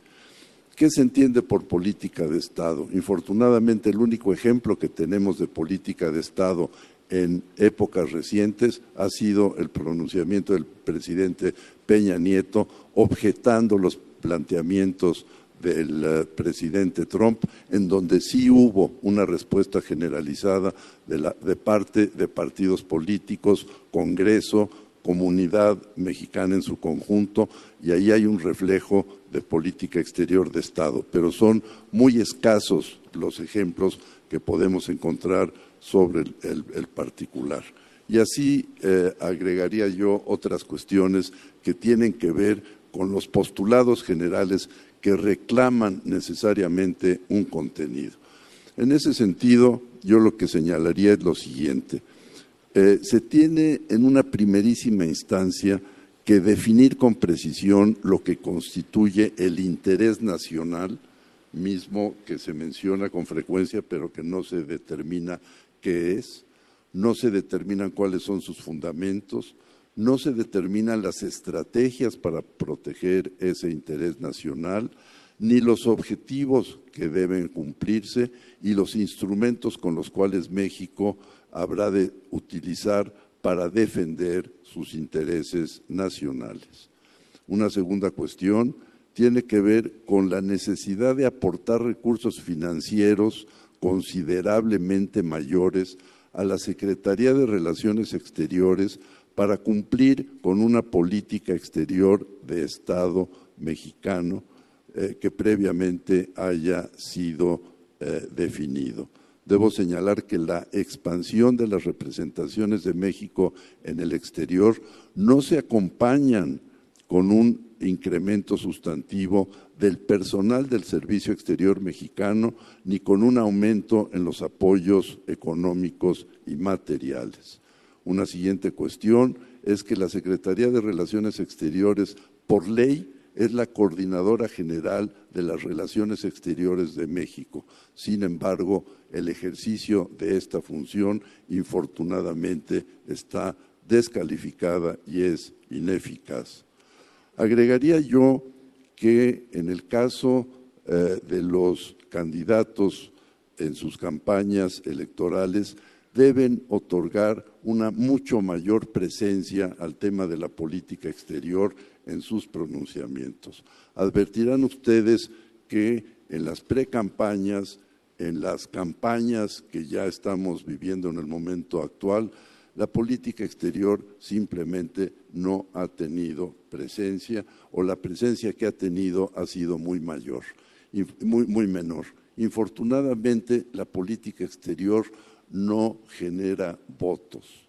¿Qué se entiende por política de Estado? Infortunadamente, el único ejemplo que tenemos de política de Estado en épocas recientes ha sido el pronunciamiento del presidente Peña Nieto objetando los planteamientos del eh, presidente Trump, en donde sí hubo una respuesta generalizada de, parte de partidos políticos, Congreso, comunidad mexicana en su conjunto, y ahí hay un reflejo de política exterior de Estado, pero son muy escasos los ejemplos que podemos encontrar sobre el, particular. Y así eh, agregaría yo otras cuestiones que tienen que ver con los postulados generales que reclaman necesariamente un contenido. En ese sentido, yo lo que señalaría es lo siguiente. Eh, se tiene en una primerísima instancia que definir con precisión lo que constituye el interés nacional mismo que se menciona con frecuencia, pero que no se determina qué es, no se determinan cuáles son sus fundamentos, no se determinan las estrategias para proteger ese interés nacional, ni los objetivos que deben cumplirse y los instrumentos con los cuales México habrá de utilizar para defender sus intereses nacionales. Una segunda cuestión tiene que ver con la necesidad de aportar recursos financieros considerablemente mayores a la Secretaría de Relaciones Exteriores para cumplir con una política exterior de Estado mexicano eh, que previamente haya sido eh, definido. Debo señalar que la expansión de las representaciones de México en el exterior no se acompañan con un incremento sustantivo del personal del Servicio Exterior mexicano ni con un aumento en los apoyos económicos y materiales. Una siguiente cuestión es que la Secretaría de Relaciones Exteriores, por ley, es la coordinadora general de las relaciones exteriores de México. Sin embargo, el ejercicio de esta función, infortunadamente, está descalificada y es ineficaz. Agregaría yo que en el caso eh, de los candidatos en sus campañas electorales, deben otorgar una mucho mayor presencia al tema de la política exterior en sus pronunciamientos. Advertirán ustedes que en las precampañas, en las campañas que ya estamos viviendo en el momento actual, la política exterior simplemente no ha tenido presencia o la presencia que ha tenido ha sido muy mayor, muy, muy menor. Infortunadamente, la política exterior no genera votos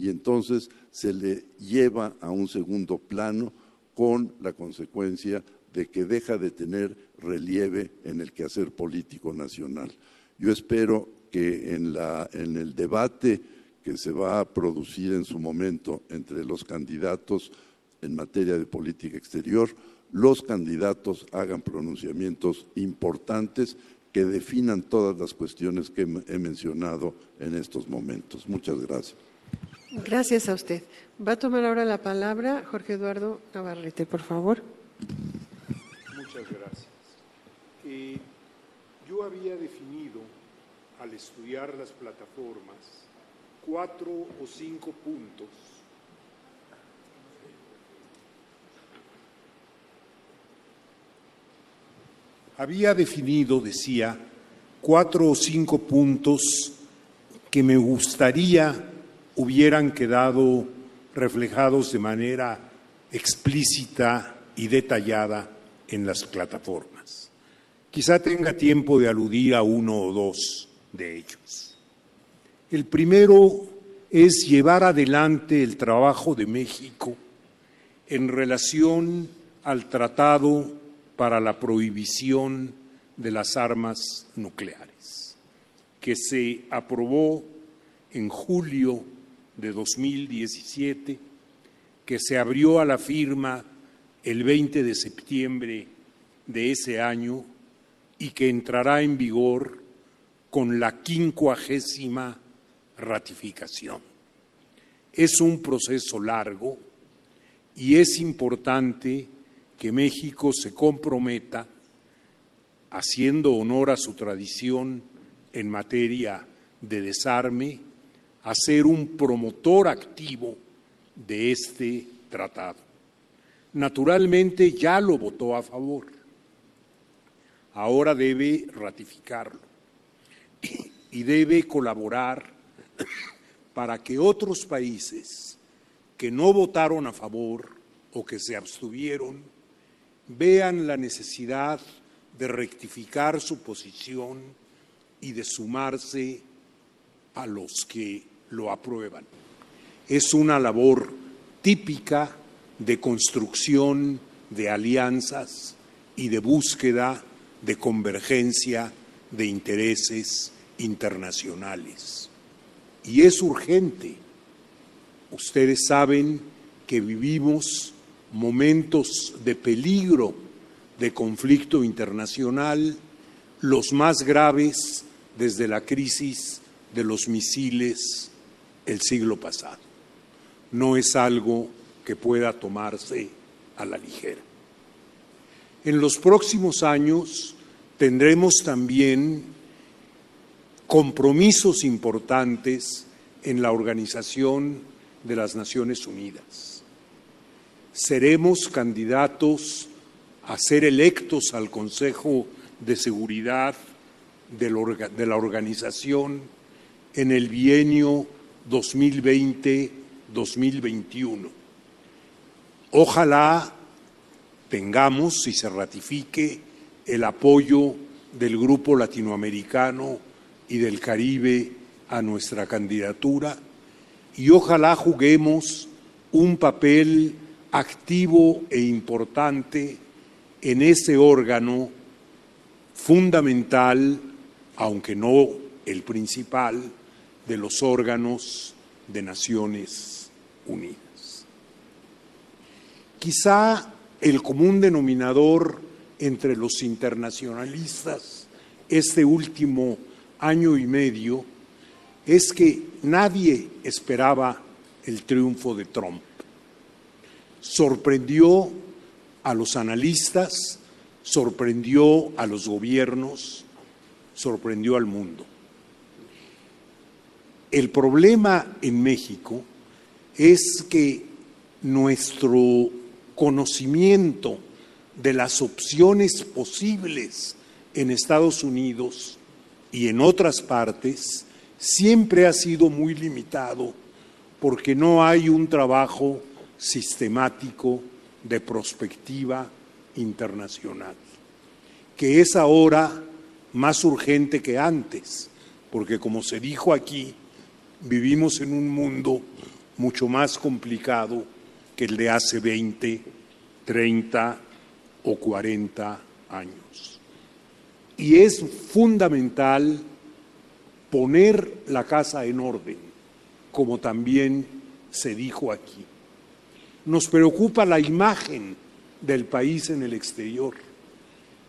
y entonces se le lleva a un segundo plano con la consecuencia de que deja de tener relieve en el quehacer político nacional. Yo espero que en, en el debate que se va a producir en su momento entre los candidatos en materia de política exterior, los candidatos hagan pronunciamientos importantes que definan todas las cuestiones que he mencionado en estos momentos. Muchas gracias. Gracias a usted. Va a tomar ahora la palabra Jorge Eduardo Navarrete, por favor. Muchas gracias. Eh, yo había definido, al estudiar las plataformas, cuatro o cinco puntos había definido, decía, cuatro o cinco puntos que me gustaría hubieran quedado reflejados de manera explícita y detallada en las plataformas. Quizá tenga tiempo de aludir a uno o dos de ellos. El primero es llevar adelante el trabajo de México en relación al Tratado para la Prohibición de las Armas Nucleares, que se aprobó en julio de 2017, que se abrió a la firma el 20 de septiembre de ese año y que entrará en vigor con la quincuagésima ratificación. Es un proceso largo y es importante que México se comprometa, haciendo honor a su tradición en materia de desarme, a ser un promotor activo de este tratado. Naturalmente ya lo votó a favor, ahora debe ratificarlo y debe colaborar para que otros países que no votaron a favor o que se abstuvieron vean la necesidad de rectificar su posición y de sumarse a los que lo aprueban. Es una labor típica de construcción de alianzas y de búsqueda de convergencia de intereses internacionales. Y es urgente. Ustedes saben que vivimos momentos de peligro de conflicto internacional, los más graves desde la crisis de los misiles el siglo pasado. No es algo que pueda tomarse a la ligera. En los próximos años tendremos también compromisos importantes en la Organización de las Naciones Unidas. Seremos candidatos a ser electos al Consejo de Seguridad de la organización en el bienio 2020-2021. Ojalá tengamos, si se ratifique, el apoyo del Grupo Latinoamericano y del Caribe a nuestra candidatura y ojalá juguemos un papel activo e importante en ese órgano fundamental, aunque no el principal, de los órganos de Naciones Unidas. Quizá el común denominador entre los internacionalistas este último año y medio es que nadie esperaba el triunfo de Trump. Sorprendió a los analistas, sorprendió a los gobiernos, sorprendió al mundo. El problema en México es que nuestro conocimiento de las opciones posibles en Estados Unidos y en otras partes siempre ha sido muy limitado porque no hay un trabajo sistemático de prospectiva internacional, que es ahora más urgente que antes, porque como se dijo aquí, vivimos en un mundo mucho más complicado que el de hace 20, 30 o 40 años. Y es fundamental poner la casa en orden, como también se dijo aquí. Nos preocupa la imagen del país en el exterior,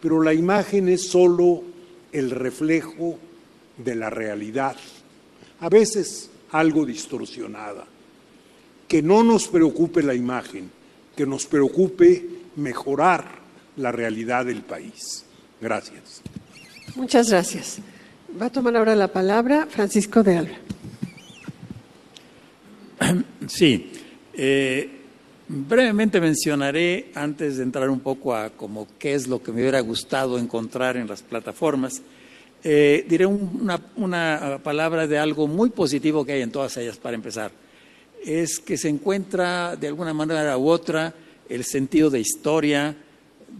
pero la imagen es solo el reflejo de la realidad, a veces algo distorsionada. Que no nos preocupe la imagen, que nos preocupe mejorar la realidad del país. Gracias. Muchas gracias. Va a tomar ahora la palabra Francisco de Alba. Sí. Eh, brevemente mencionaré, antes de entrar un poco a como qué es lo que me hubiera gustado encontrar en las plataformas, eh, diré una, una palabra de algo muy positivo que hay en todas ellas para empezar. Es que se encuentra de alguna manera u otra el sentido de historia,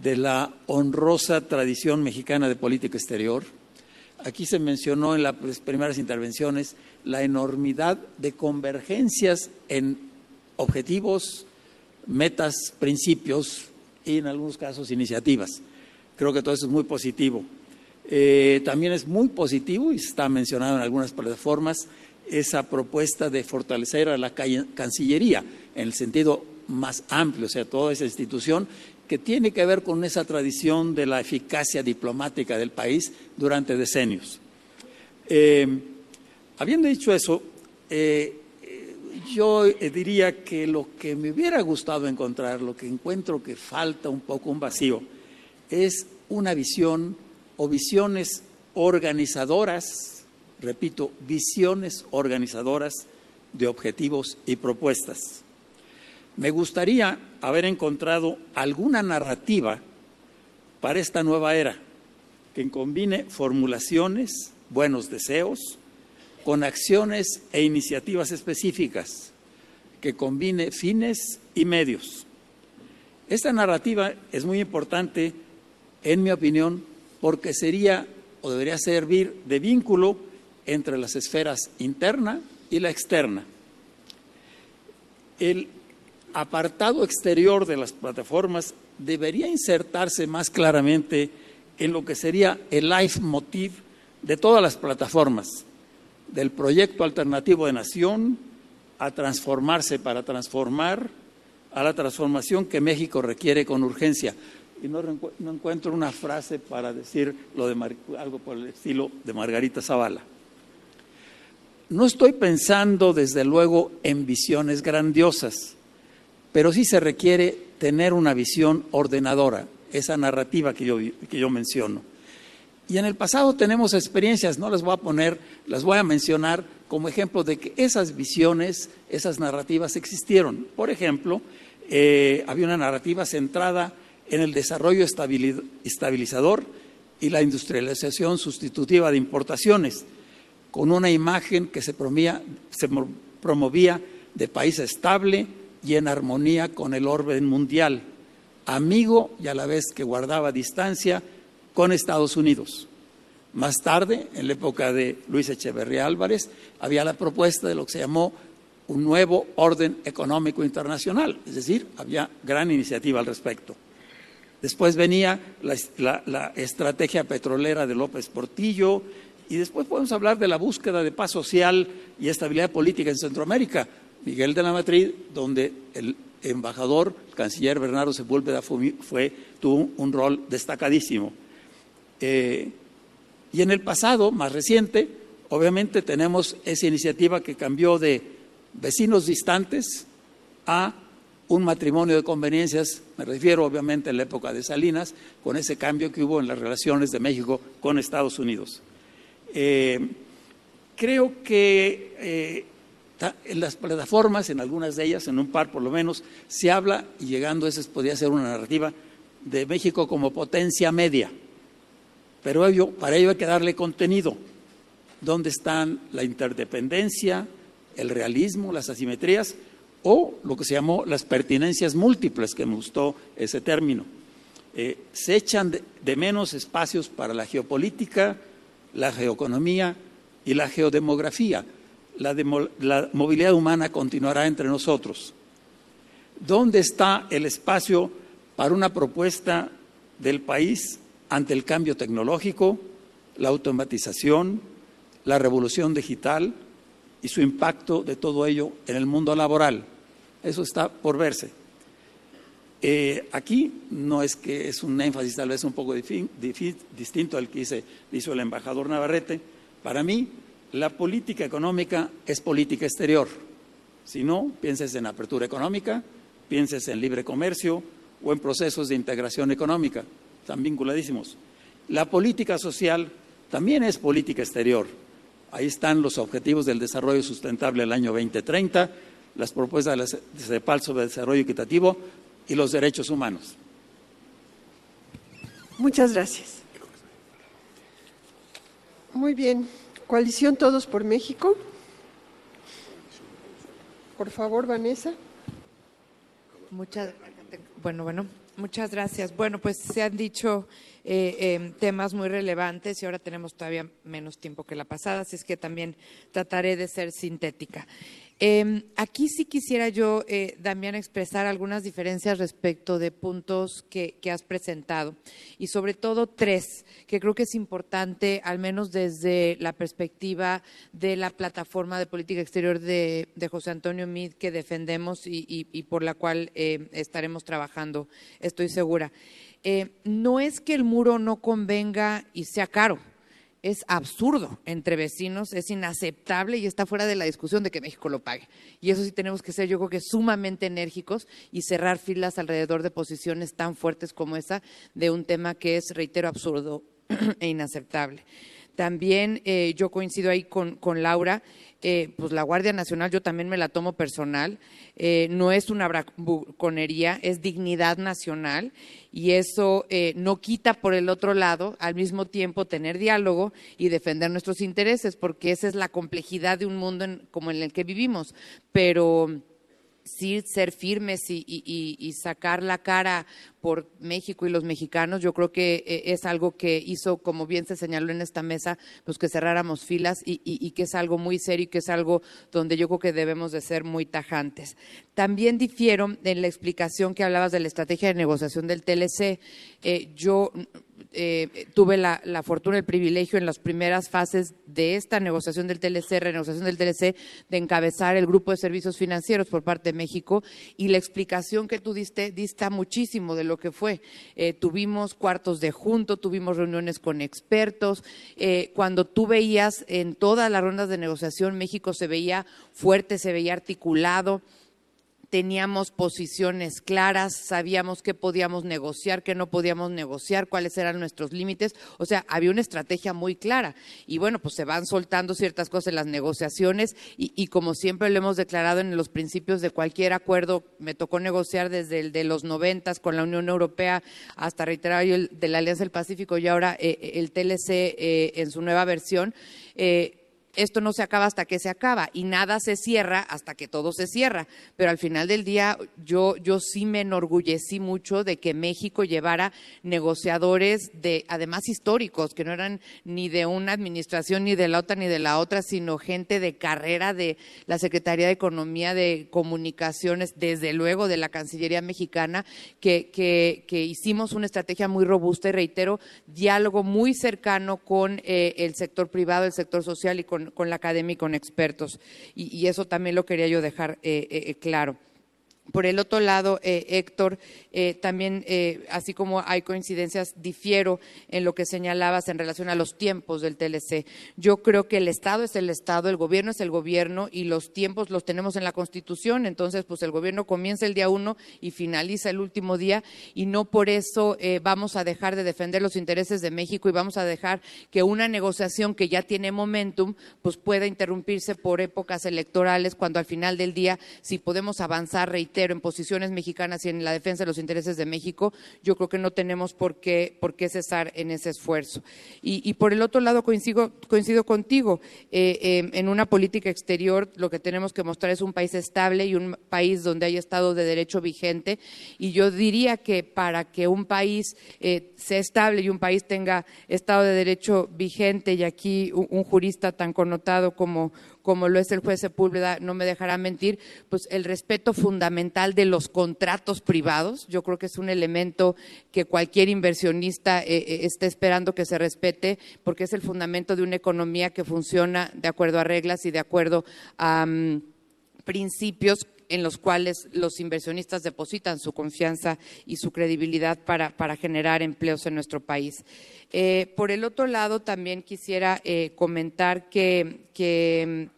de la honrosa tradición mexicana de política exterior, Aquí se mencionó en las primeras intervenciones la enormidad de convergencias en objetivos, metas, principios y en algunos casos iniciativas. Creo que todo eso es muy positivo. Eh, también es muy positivo, y está mencionado en algunas plataformas, esa propuesta de fortalecer a la Cancillería en el sentido más amplio, o sea, toda esa institución que tiene que ver con esa tradición de la eficacia diplomática del país durante decenios. Eh, habiendo dicho eso, eh, yo diría que lo que me hubiera gustado encontrar, lo que encuentro que falta un poco un vacío, es una visión o visiones organizadoras, repito, visiones organizadoras de objetivos y propuestas. Me gustaría haber encontrado alguna narrativa para esta nueva era que combine formulaciones, buenos deseos, con acciones e iniciativas específicas, que combine fines y medios. Esta narrativa es muy importante, en mi opinión, porque sería o debería servir de vínculo entre las esferas interna y la externa. El apartado exterior de las plataformas debería insertarse más claramente en lo que sería el leitmotiv de todas las plataformas, del proyecto alternativo de nación a transformarse para transformar, a la transformación que México requiere con urgencia. Y no, encuentro una frase para decir lo de algo por el estilo de Margarita Zavala. No estoy pensando, desde luego, en visiones grandiosas pero sí se requiere tener una visión ordenadora, esa narrativa que yo, que yo menciono. Y en el pasado tenemos experiencias, no las voy a poner, las voy a mencionar como ejemplo de que esas visiones, esas narrativas existieron. Por ejemplo, eh, había una narrativa centrada en el desarrollo estabilizador y la industrialización sustitutiva de importaciones, con una imagen que se se promovía de país estable, y en armonía con el orden mundial, amigo y a la vez que guardaba distancia con Estados Unidos. Más tarde, en la época de Luis Echeverría Álvarez, había la propuesta de lo que se llamó un nuevo orden económico internacional, es decir, había gran iniciativa al respecto. Después venía la, estrategia petrolera de López Portillo y después podemos hablar de la búsqueda de paz social y estabilidad política en Centroamérica, Miguel de la Madrid, donde el embajador, el canciller Bernardo Sepúlveda fue, tuvo un rol destacadísimo. Eh, y en el pasado, más reciente, obviamente tenemos esa iniciativa que cambió de vecinos distantes a un matrimonio de conveniencias, me refiero obviamente a la época de Salinas, con ese cambio que hubo en las relaciones de México con Estados Unidos. Eh, creo que eh, en las plataformas, en algunas de ellas, en un par por lo menos, se habla, y llegando a podría ser una narrativa, de México como potencia media. Pero para ello hay que darle contenido. ¿Dónde están la interdependencia, el realismo, las asimetrías o lo que se llamó las pertinencias múltiples, que me gustó ese término? Eh, se echan de menos espacios para la geopolítica, la geoeconomía y la geodemografía la, movilidad humana continuará entre nosotros. ¿Dónde está el espacio para una propuesta del país ante el cambio tecnológico, la automatización, la revolución digital y su impacto de todo ello en el mundo laboral? Eso está por verse. Eh, aquí no es que es un énfasis tal vez un poco distinto al que hizo el embajador Navarrete. Para mí, la política económica es política exterior. Si no, pienses en apertura económica, pienses en libre comercio o en procesos de integración económica. Están vinculadísimos. La política social también es política exterior. Ahí están los objetivos del desarrollo sustentable del año 2030, las propuestas de la CEPAL sobre desarrollo equitativo y los derechos humanos. Muchas gracias. Muy bien. Coalición Todos por México. Por favor, Vanessa. Muchas Bueno, bueno, muchas gracias. Bueno, pues se han dicho eh, eh, temas muy relevantes y ahora tenemos todavía menos tiempo que la pasada, así es que también trataré de ser sintética. Eh, aquí sí quisiera yo, eh, Damián, expresar algunas diferencias respecto de puntos que, has presentado y sobre todo tres que creo que es importante, al menos desde la perspectiva de la plataforma de política exterior de, José Antonio Mid que defendemos y por la cual eh, estaremos trabajando, estoy segura. Eh, no es que el muro no convenga y sea caro es absurdo entre vecinos, es inaceptable y está fuera de la discusión de que México lo pague. Y eso sí tenemos que ser, yo creo que sumamente enérgicos y cerrar filas alrededor de posiciones tan fuertes como esa de un tema que es, reitero, absurdo (clears throat) e inaceptable. También eh, yo coincido ahí con, con Laura, eh, pues la Guardia Nacional yo también me la tomo personal, eh, no es una braconería, es dignidad nacional y eso eh, no quita por el otro lado al mismo tiempo tener diálogo y defender nuestros intereses, porque esa es la complejidad de un mundo en, como en el que vivimos. Pero sí ser firmes y, sacar la cara por México y los mexicanos, yo creo que eh, es algo que hizo, como bien se señaló en esta mesa, pues que cerráramos filas y, que es algo muy serio y que es algo donde yo creo que debemos de ser muy tajantes. También difiero en la explicación que hablabas de la estrategia de negociación del TLC. Eh, yo eh, tuve la, fortuna, el privilegio en las primeras fases de esta negociación del TLC, renegociación del TLC, de encabezar el grupo de servicios financieros por parte de México y la explicación que tú diste dista muchísimo de lo que fue. Eh, tuvimos cuartos de junto, tuvimos reuniones con expertos. Eh, cuando tú veías en todas las rondas de negociación, México se veía fuerte, se veía articulado teníamos posiciones claras, sabíamos qué podíamos negociar, qué no podíamos negociar, cuáles eran nuestros límites. O sea, había una estrategia muy clara. Y bueno, pues se van soltando ciertas cosas en las negociaciones y, y como siempre lo hemos declarado en los principios de cualquier acuerdo, me tocó negociar desde el de los noventas con la Unión Europea hasta reiterar el de la Alianza del Pacífico y ahora eh, el TLC eh, en su nueva versión. Eh, esto no se acaba hasta que se acaba y nada se cierra hasta que todo se cierra. Pero al final del día yo, yo sí me enorgullecí mucho de que México llevara negociadores de, además históricos, que no eran ni de una administración ni de la otra ni de la otra, sino gente de carrera de la Secretaría de Economía, de Comunicaciones, desde luego de la Cancillería mexicana, que, que, que hicimos una estrategia muy robusta y reitero, diálogo muy cercano con eh, el sector privado, el sector social y con con, la academia y con expertos. Y, y, eso también lo quería yo dejar eh, eh, claro. Por el otro lado, eh, Héctor, eh, también, eh, así como hay coincidencias, difiero en lo que señalabas en relación a los tiempos del TLC. Yo creo que el Estado es el Estado, el gobierno es el gobierno y los tiempos los tenemos en la Constitución. Entonces, pues el gobierno comienza el día uno y finaliza el último día y no por eso eh, vamos a dejar de defender los intereses de México y vamos a dejar que una negociación que ya tiene momentum, pues pueda interrumpirse por épocas electorales cuando al final del día, si podemos avanzar, reitero, en posiciones mexicanas y en la defensa de los intereses de México, yo creo que no tenemos por qué, por qué cesar en ese esfuerzo. Y, por el otro lado, coincido, coincido contigo, eh, eh, en una política exterior lo que tenemos que mostrar es un país estable y un país donde haya Estado de Derecho vigente. Y yo diría que para que un país eh, sea estable y un país tenga Estado de Derecho vigente, y aquí un jurista tan connotado como, como lo es el juez Sepúlveda, no me dejará mentir, pues el respeto fundamental de los contratos privados. Yo creo que es un elemento que cualquier inversionista eh, eh, está esperando que se respete, porque es el fundamento de una economía que funciona de acuerdo a reglas y de acuerdo a um, principios en los cuales los inversionistas depositan su confianza y su credibilidad para, generar empleos en nuestro país. Eh, por el otro lado, también quisiera eh, comentar que, que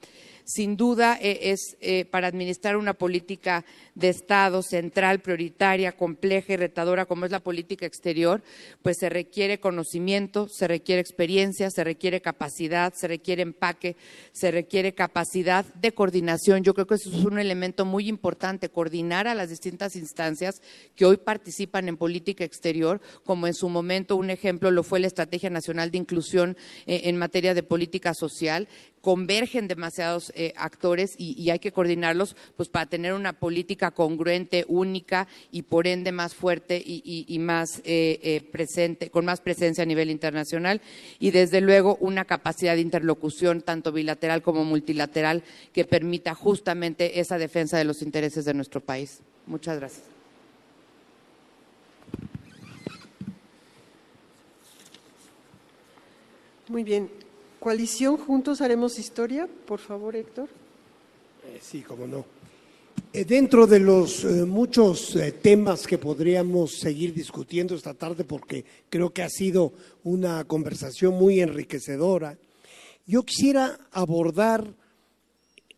sin duda eh, es para administrar una política de Estado central, prioritaria, compleja y retadora como es la política exterior, pues se requiere conocimiento, se requiere experiencia, se requiere capacidad, se requiere empaque, se requiere capacidad de coordinación. Yo creo que eso es un elemento muy importante, coordinar a las distintas instancias que hoy participan en política exterior, como en su momento un ejemplo lo fue la Estrategia Nacional de Inclusión eh, en materia de política social, convergen demasiados eh, actores y, hay que coordinarlos pues para tener una política congruente, única y por ende más fuerte y, más eh, eh, presente, con más presencia a nivel internacional y desde luego una capacidad de interlocución tanto bilateral como multilateral que permita justamente esa defensa de los intereses de nuestro país. Muchas gracias. Muy bien. Coalición Juntos Haremos Historia. Por favor, Héctor. Eh, sí, cómo no. Eh, dentro de los eh, muchos temas que podríamos seguir discutiendo esta tarde, porque creo que ha sido una conversación muy enriquecedora, yo quisiera abordar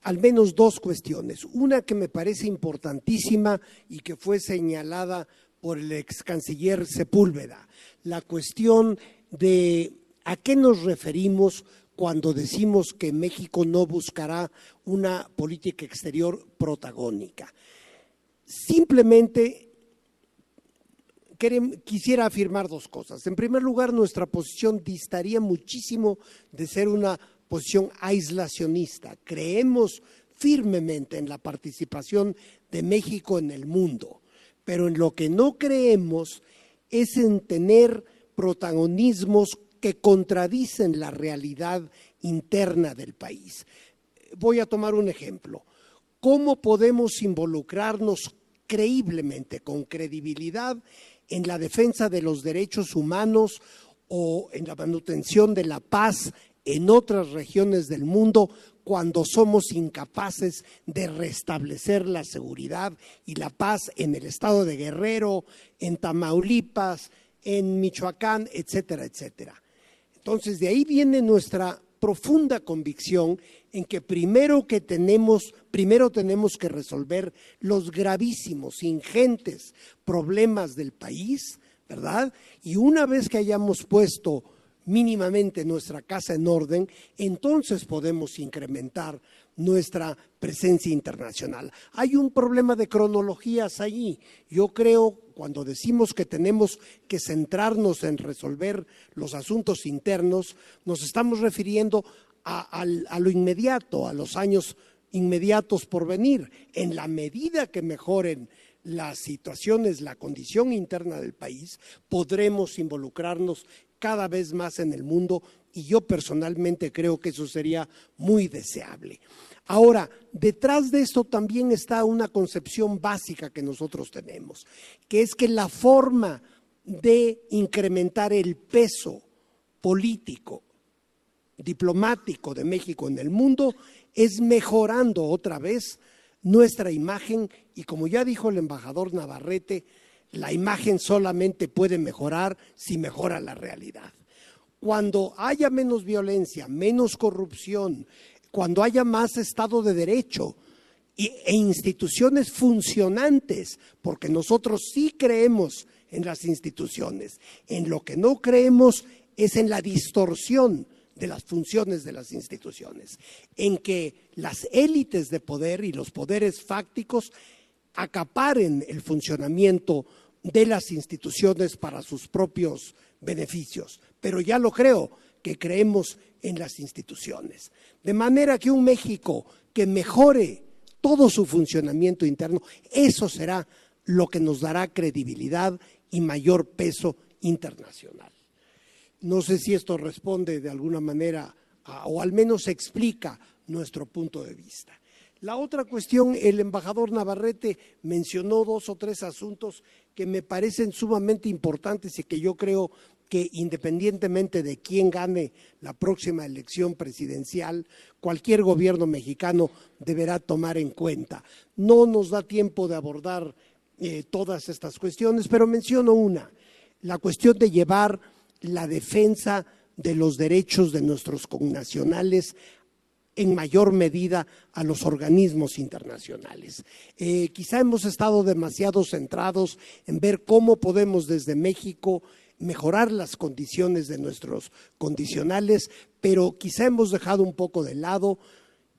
al menos dos cuestiones. Una que me parece importantísima y que fue señalada por el ex canciller Sepúlveda, la cuestión de ¿A qué nos referimos cuando decimos que México no buscará una política exterior protagónica? Simplemente quisiera afirmar dos cosas. En primer lugar, nuestra posición distaría muchísimo de ser una posición aislacionista. Creemos firmemente en la participación de México en el mundo, pero en lo que no creemos es en tener protagonismos que contradicen la realidad interna del país. Voy a tomar un ejemplo. ¿Cómo podemos involucrarnos creíblemente, con credibilidad, en la defensa de los derechos humanos o en la manutención de la paz en otras regiones del mundo cuando somos incapaces de restablecer la seguridad y la paz en el estado de Guerrero, en Tamaulipas, en Michoacán, etcétera, etcétera. Entonces, de ahí viene nuestra profunda convicción en que primero que tenemos, primero tenemos que resolver los gravísimos, ingentes problemas del país, ¿verdad? Y una vez que hayamos puesto mínimamente nuestra casa en orden, entonces podemos incrementar nuestra presencia internacional. Hay un problema de cronologías allí. Yo creo cuando decimos que tenemos que centrarnos en resolver los asuntos internos, nos estamos refiriendo a, lo inmediato, a los años inmediatos por venir. En la medida que mejoren las situaciones, la condición interna del país, podremos involucrarnos cada vez más en el mundo y yo personalmente creo que eso sería muy deseable. Ahora, detrás de esto también está una concepción básica que nosotros tenemos, que es que la forma de incrementar el peso político, diplomático de México en el mundo es mejorando otra vez nuestra imagen y como ya dijo el embajador Navarrete, la imagen solamente puede mejorar si mejora la realidad. Cuando haya menos violencia, menos corrupción, cuando haya más Estado de Derecho e instituciones funcionantes, porque nosotros sí creemos en las instituciones. En lo que no creemos es en la distorsión de las funciones de las instituciones, en que las élites de poder y los poderes fácticos acaparen el funcionamiento de las instituciones para sus propios beneficios. Pero ya lo creo, que creemos en las instituciones. De manera que un México que mejore todo su funcionamiento interno, eso será lo que nos dará credibilidad y mayor peso internacional. No sé si esto responde de alguna manera o al menos explica nuestro punto de vista. La otra cuestión, el embajador Navarrete mencionó dos o tres asuntos que me parecen sumamente importantes y que yo creo que independientemente de quién gane la próxima elección presidencial, cualquier gobierno mexicano deberá tomar en cuenta. No nos da tiempo de abordar eh, todas estas cuestiones, pero menciono una, la cuestión de llevar la defensa de los derechos de nuestros connacionales en mayor medida a los organismos internacionales. Eh, quizá hemos estado demasiado centrados en ver cómo podemos desde México mejorar las condiciones de nuestros condicionales, pero quizá hemos dejado un poco de lado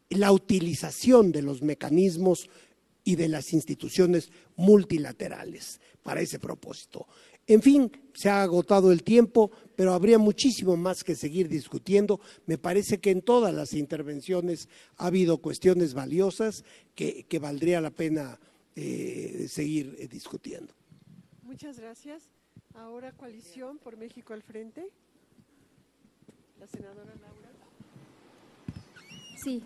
la utilización de los mecanismos y de las instituciones multilaterales para ese propósito. En fin, se ha agotado el tiempo, pero habría muchísimo más que seguir discutiendo. Me parece que en todas las intervenciones ha habido cuestiones valiosas que, valdría la pena eh, seguir eh, discutiendo. Muchas gracias. Ahora coalición por México al frente. La senadora Laura. Sí,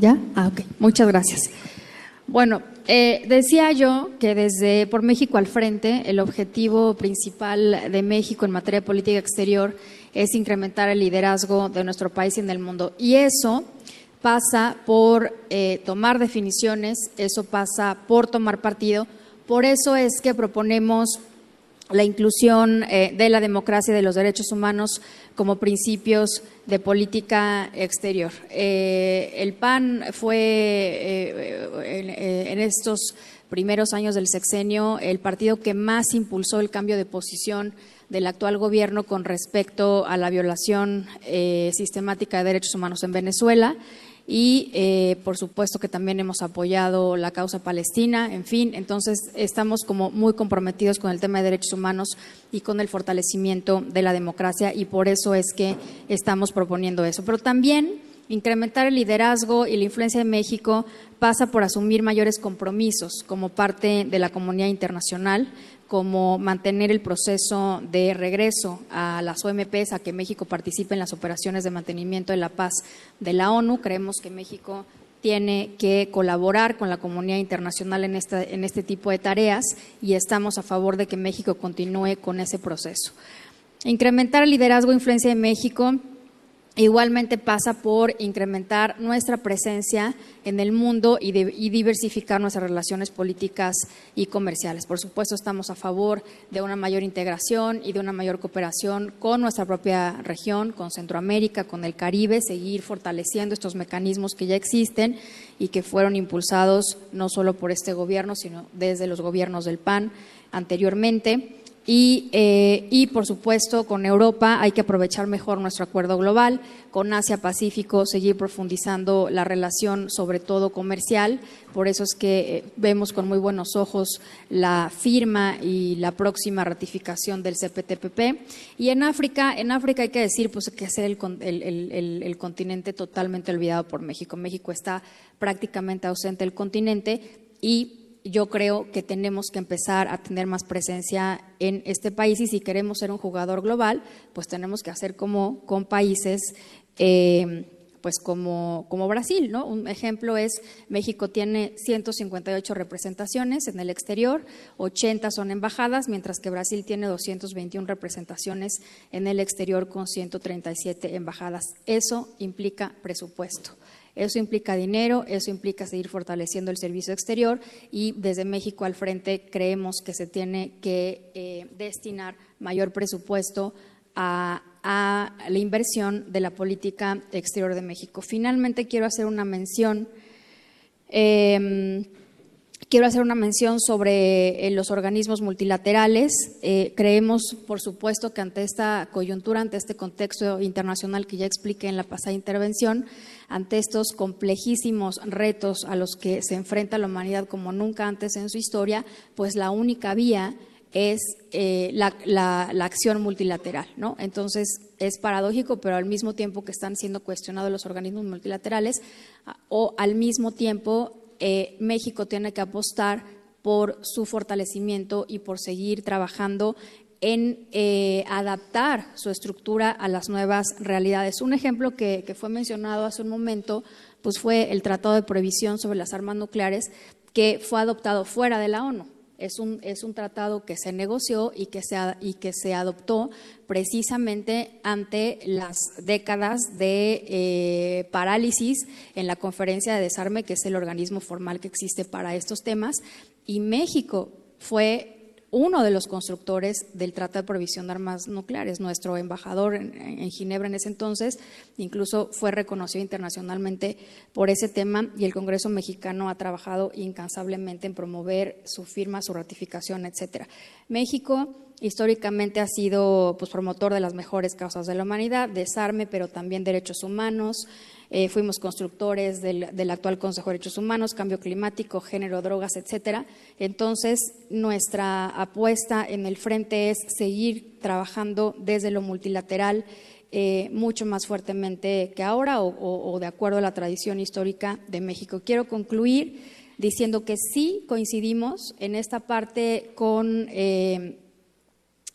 ¿Ya? Ah, ok. Muchas gracias. Bueno, eh, decía yo que desde Por México al Frente, el objetivo principal de México en materia de política exterior es incrementar el liderazgo de nuestro país en el mundo. Y eso pasa por eh, tomar definiciones, eso pasa por tomar partido. Por eso es que proponemos la inclusión eh, de la democracia y de los derechos humanos como principios de política exterior. Eh, el PAN fue en, estos primeros años del sexenio el partido que más impulsó el cambio de posición del actual gobierno con respecto a la violación sistemática de derechos humanos en Venezuela y eh, por supuesto que también hemos apoyado la causa palestina, en fin, entonces estamos como muy comprometidos con el tema de derechos humanos y con el fortalecimiento de la democracia y por eso es que estamos proponiendo eso. Pero también incrementar el liderazgo y la influencia de México pasa por asumir mayores compromisos como parte de la comunidad internacional, como mantener el proceso de regreso a las OMPs, a que México participe en las operaciones de mantenimiento de la paz de la ONU. Creemos que México tiene que colaborar con la comunidad internacional en, en este tipo de tareas y estamos a favor de que México continúe con ese proceso. Incrementar el liderazgo e influencia de México Igualmente pasa por incrementar nuestra presencia en el mundo y, diversificar nuestras relaciones políticas y comerciales. Por supuesto, estamos a favor de una mayor integración y de una mayor cooperación con nuestra propia región, con Centroamérica, con el Caribe, seguir fortaleciendo estos mecanismos que ya existen y que fueron impulsados no solo por este gobierno, sino desde los gobiernos del PAN anteriormente. Y, eh, y, por supuesto, con Europa hay que aprovechar mejor nuestro acuerdo global, con Asia-Pacífico seguir profundizando la relación, sobre todo comercial. Por eso es que eh, vemos con muy buenos ojos la firma y la próxima ratificación del CPTPP. Y en África, en África hay que decir pues, que es el, el, el continente totalmente olvidado por México. México está prácticamente ausente del continente y yo creo que tenemos que empezar a tener más presencia en este país y si queremos ser un jugador global, pues tenemos que hacer como con países eh, pues como, como Brasil, ¿no? Un ejemplo es México tiene 158 representaciones en el exterior, 80 son embajadas, mientras que Brasil tiene 221 representaciones en el exterior con 137 embajadas. Eso implica presupuesto. Eso implica dinero, eso implica seguir fortaleciendo el servicio exterior y desde México al frente creemos que se tiene que eh, destinar mayor presupuesto a, la inversión de la política exterior de México. Finalmente quiero hacer una mención. Em, quiero hacer una mención sobre eh, los organismos multilaterales. Eh, creemos, por supuesto, que ante esta coyuntura, ante este contexto internacional que ya expliqué en la pasada intervención, ante estos complejísimos retos a los que se enfrenta la humanidad como nunca antes en su historia, pues la única vía es eh, la, acción multilateral. ¿no? Entonces, es paradójico, pero al mismo tiempo que están siendo cuestionados los organismos multilaterales, o al mismo tiempo eh, México tiene que apostar por su fortalecimiento y por seguir trabajando en eh, adaptar su estructura a las nuevas realidades. Un ejemplo que, fue mencionado hace un momento pues fue el Tratado de Prohibición sobre las Armas Nucleares que fue adoptado fuera de la ONU. Es un, es un tratado que se negoció y que se, y que se adoptó precisamente ante las décadas de eh, parálisis en la Conferencia de Desarme, que es el organismo formal que existe para estos temas, y México fue uno de los constructores del Tratado de Provisión de Armas Nucleares. Nuestro embajador en, Ginebra en ese entonces incluso fue reconocido internacionalmente por ese tema y el Congreso mexicano ha trabajado incansablemente en promover su firma, su ratificación, etcétera. México Históricamente ha sido pues, promotor de las mejores causas de la humanidad, desarme, pero también derechos humanos. Eh, fuimos constructores del, actual Consejo de Derechos Humanos, cambio climático, género, drogas, etcétera. Entonces, nuestra apuesta en el frente es seguir trabajando desde lo multilateral eh, mucho más fuertemente que ahora o, o de acuerdo a la tradición histórica de México. Quiero concluir diciendo que sí coincidimos en esta parte con eh,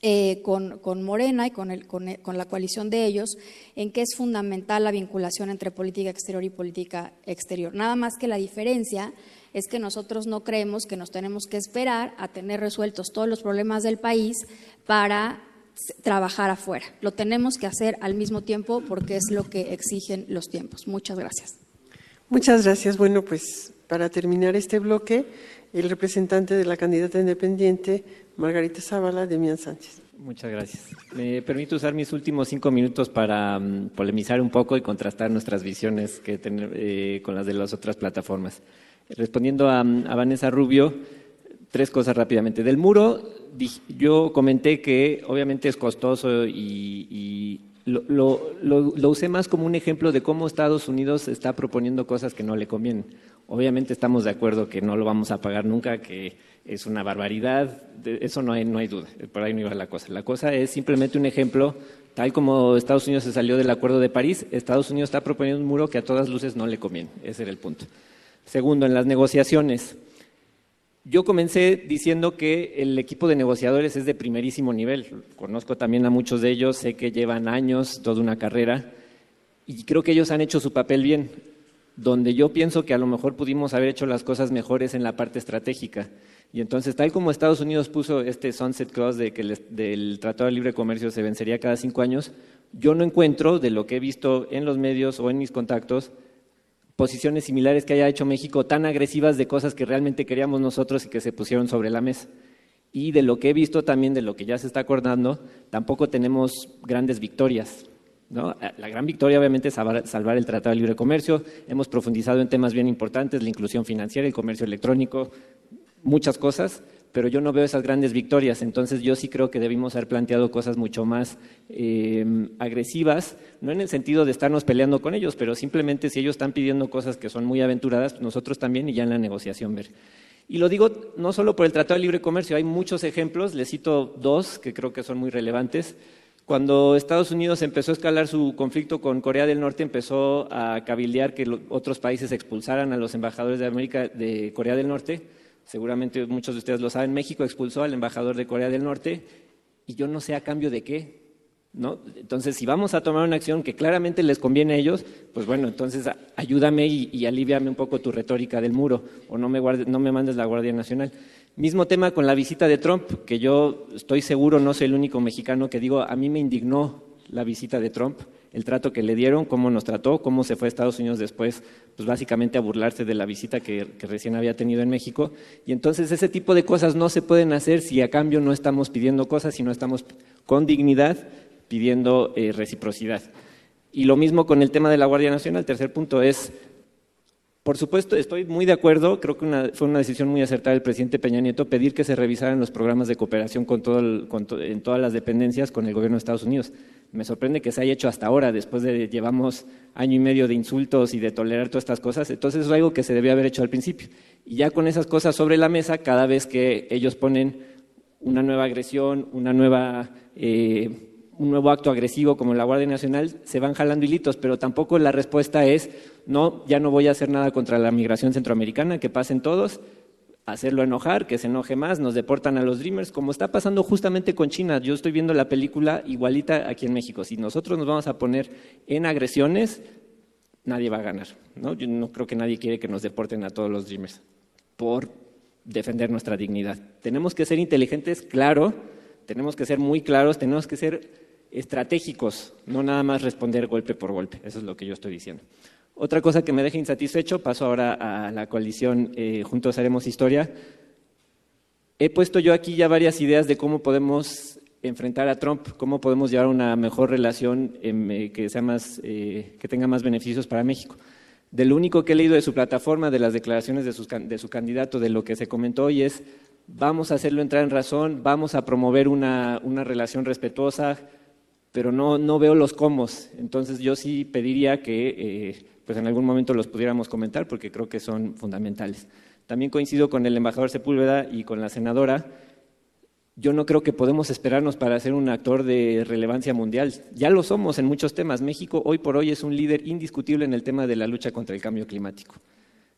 eh, con, Morena y con, la coalición de ellos, en que es fundamental la vinculación entre política exterior y política exterior. Nada más que la diferencia es que nosotros no creemos que nos tenemos que esperar a tener resueltos todos los problemas del país para trabajar afuera. Lo tenemos que hacer al mismo tiempo porque es lo que exigen los tiempos. Muchas gracias. Muchas gracias. Bueno, pues para terminar este bloque, el representante de la candidata independiente, Margarita Zavala, Demian Sánchez. Muchas gracias. Me permito usar mis últimos cinco minutos para mm, polemizar un poco y contrastar nuestras visiones que eh, con las de las otras plataformas. Respondiendo a, mm, Vanessa Rubio, tres cosas rápidamente. Del muro, yo comenté que obviamente es costoso y, lo, usé más como un ejemplo de cómo Estados Unidos está proponiendo cosas que no le convienen. Obviamente estamos de acuerdo que no lo vamos a pagar nunca, que es una barbaridad, eso no hay, no hay duda, por ahí no iba la cosa. La cosa es simplemente un ejemplo, tal como Estados Unidos se salió del Acuerdo de París, Estados Unidos está proponiendo un muro que a todas luces no le conviene, ese era el punto. Segundo, en las negociaciones, yo comencé diciendo que el equipo de negociadores es de primerísimo nivel, conozco también a muchos de ellos, sé que llevan años, toda una carrera, y creo que ellos han hecho su papel bien donde yo pienso que a lo mejor pudimos haber hecho las cosas mejores en la parte estratégica. Y entonces, tal como Estados Unidos puso este sunset clause de que el, del Tratado de Libre Comercio se vencería cada cinco años, yo no encuentro, de lo que he visto en los medios o en mis contactos, posiciones similares que haya hecho México tan agresivas de cosas que realmente queríamos nosotros y que se pusieron sobre la mesa. Y de lo que he visto también, de lo que ya se está acordando, tampoco tenemos grandes victorias. La gran victoria obviamente es salvar, el Tratado de Libre Comercio. Hemos profundizado en temas bien importantes, la inclusión financiera, el comercio electrónico, muchas cosas, pero yo no veo esas grandes victorias. Entonces yo sí creo que debimos haber planteado cosas mucho más em, agresivas, no en el sentido de estarnos peleando con ellos, pero simplemente si ellos están pidiendo cosas que son muy aventuradas, nosotros también y ya en la negociación ver. Y lo digo no solo por el Tratado de Libre Comercio, hay muchos ejemplos, les cito dos que creo que son muy relevantes. Cuando Estados Unidos empezó a escalar su conflicto con Corea del Norte, empezó a cabildear que otros países expulsaran a los embajadores de América de Corea del Norte. Seguramente muchos de ustedes lo saben, México expulsó al embajador de Corea del Norte y yo no sé a cambio de qué. ¿no? Entonces, si vamos a tomar una acción que claramente les conviene a ellos, pues bueno, entonces ayúdame y, y un poco tu retórica del muro o no me, no me mandes la Guardia Nacional. Mismo tema con la visita de Trump, que yo estoy seguro, no soy el único mexicano que digo, a mí me indignó la visita de Trump, el trato que le dieron, cómo nos trató, cómo se fue a Estados Unidos después, pues básicamente a burlarse de la visita que, recién había tenido en México. Y entonces ese tipo de cosas no se pueden hacer si a cambio no estamos pidiendo cosas, sino estamos con dignidad pidiendo eh, reciprocidad. Y lo mismo con el tema de la Guardia Nacional. El tercer punto es por supuesto, estoy muy de acuerdo, creo que fue una decisión muy acertada del presidente Peña Nieto pedir que se revisaran los programas de cooperación con todo en todas las dependencias con el gobierno de Estados Unidos. Me sorprende que se haya hecho hasta ahora, después de llevamos año y medio de insultos y de tolerar todas estas cosas. Entonces es algo que se debía haber hecho al principio. Y ya con esas cosas sobre la mesa, cada vez que ellos ponen una nueva agresión, una nueva... Eh, un nuevo acto agresivo como la Guardia Nacional, se van jalando hilitos, pero tampoco la respuesta es, no, ya no voy a hacer nada contra la migración centroamericana, que pasen todos, hacerlo enojar, que se enoje más, nos deportan a los Dreamers, como está pasando justamente con China. Yo estoy viendo la película igualita aquí en México. Si nosotros nos vamos a poner en agresiones, nadie va a ganar. ¿no? Yo no creo que nadie quiere que nos deporten a todos los Dreamers por defender nuestra dignidad. Tenemos que ser inteligentes, claro, tenemos que ser muy claros, tenemos que ser estratégicos, no nada más responder golpe por golpe. Eso es lo que yo estoy diciendo. Otra cosa que me deja insatisfecho, paso ahora a la coalición eh, Juntos Haremos Historia. He puesto yo aquí ya varias ideas de cómo podemos enfrentar a Trump, cómo podemos llevar una mejor relación eh, que, sea más, eh, que tenga más beneficios para México. De lo único que he leído de su plataforma, de las declaraciones de, de su candidato, de lo que se comentó hoy es vamos a hacerlo entrar en razón, vamos a promover una, relación respetuosa, pero no, no veo los cómo. Entonces yo sí pediría que eh, pues en algún momento los pudiéramos comentar porque creo que son fundamentales. También coincido con el embajador Sepúlveda y con la senadora. Yo no creo que podemos esperarnos para ser un actor de relevancia mundial. Ya lo somos en muchos temas. México hoy por hoy es un líder indiscutible en el tema de la lucha contra el cambio climático.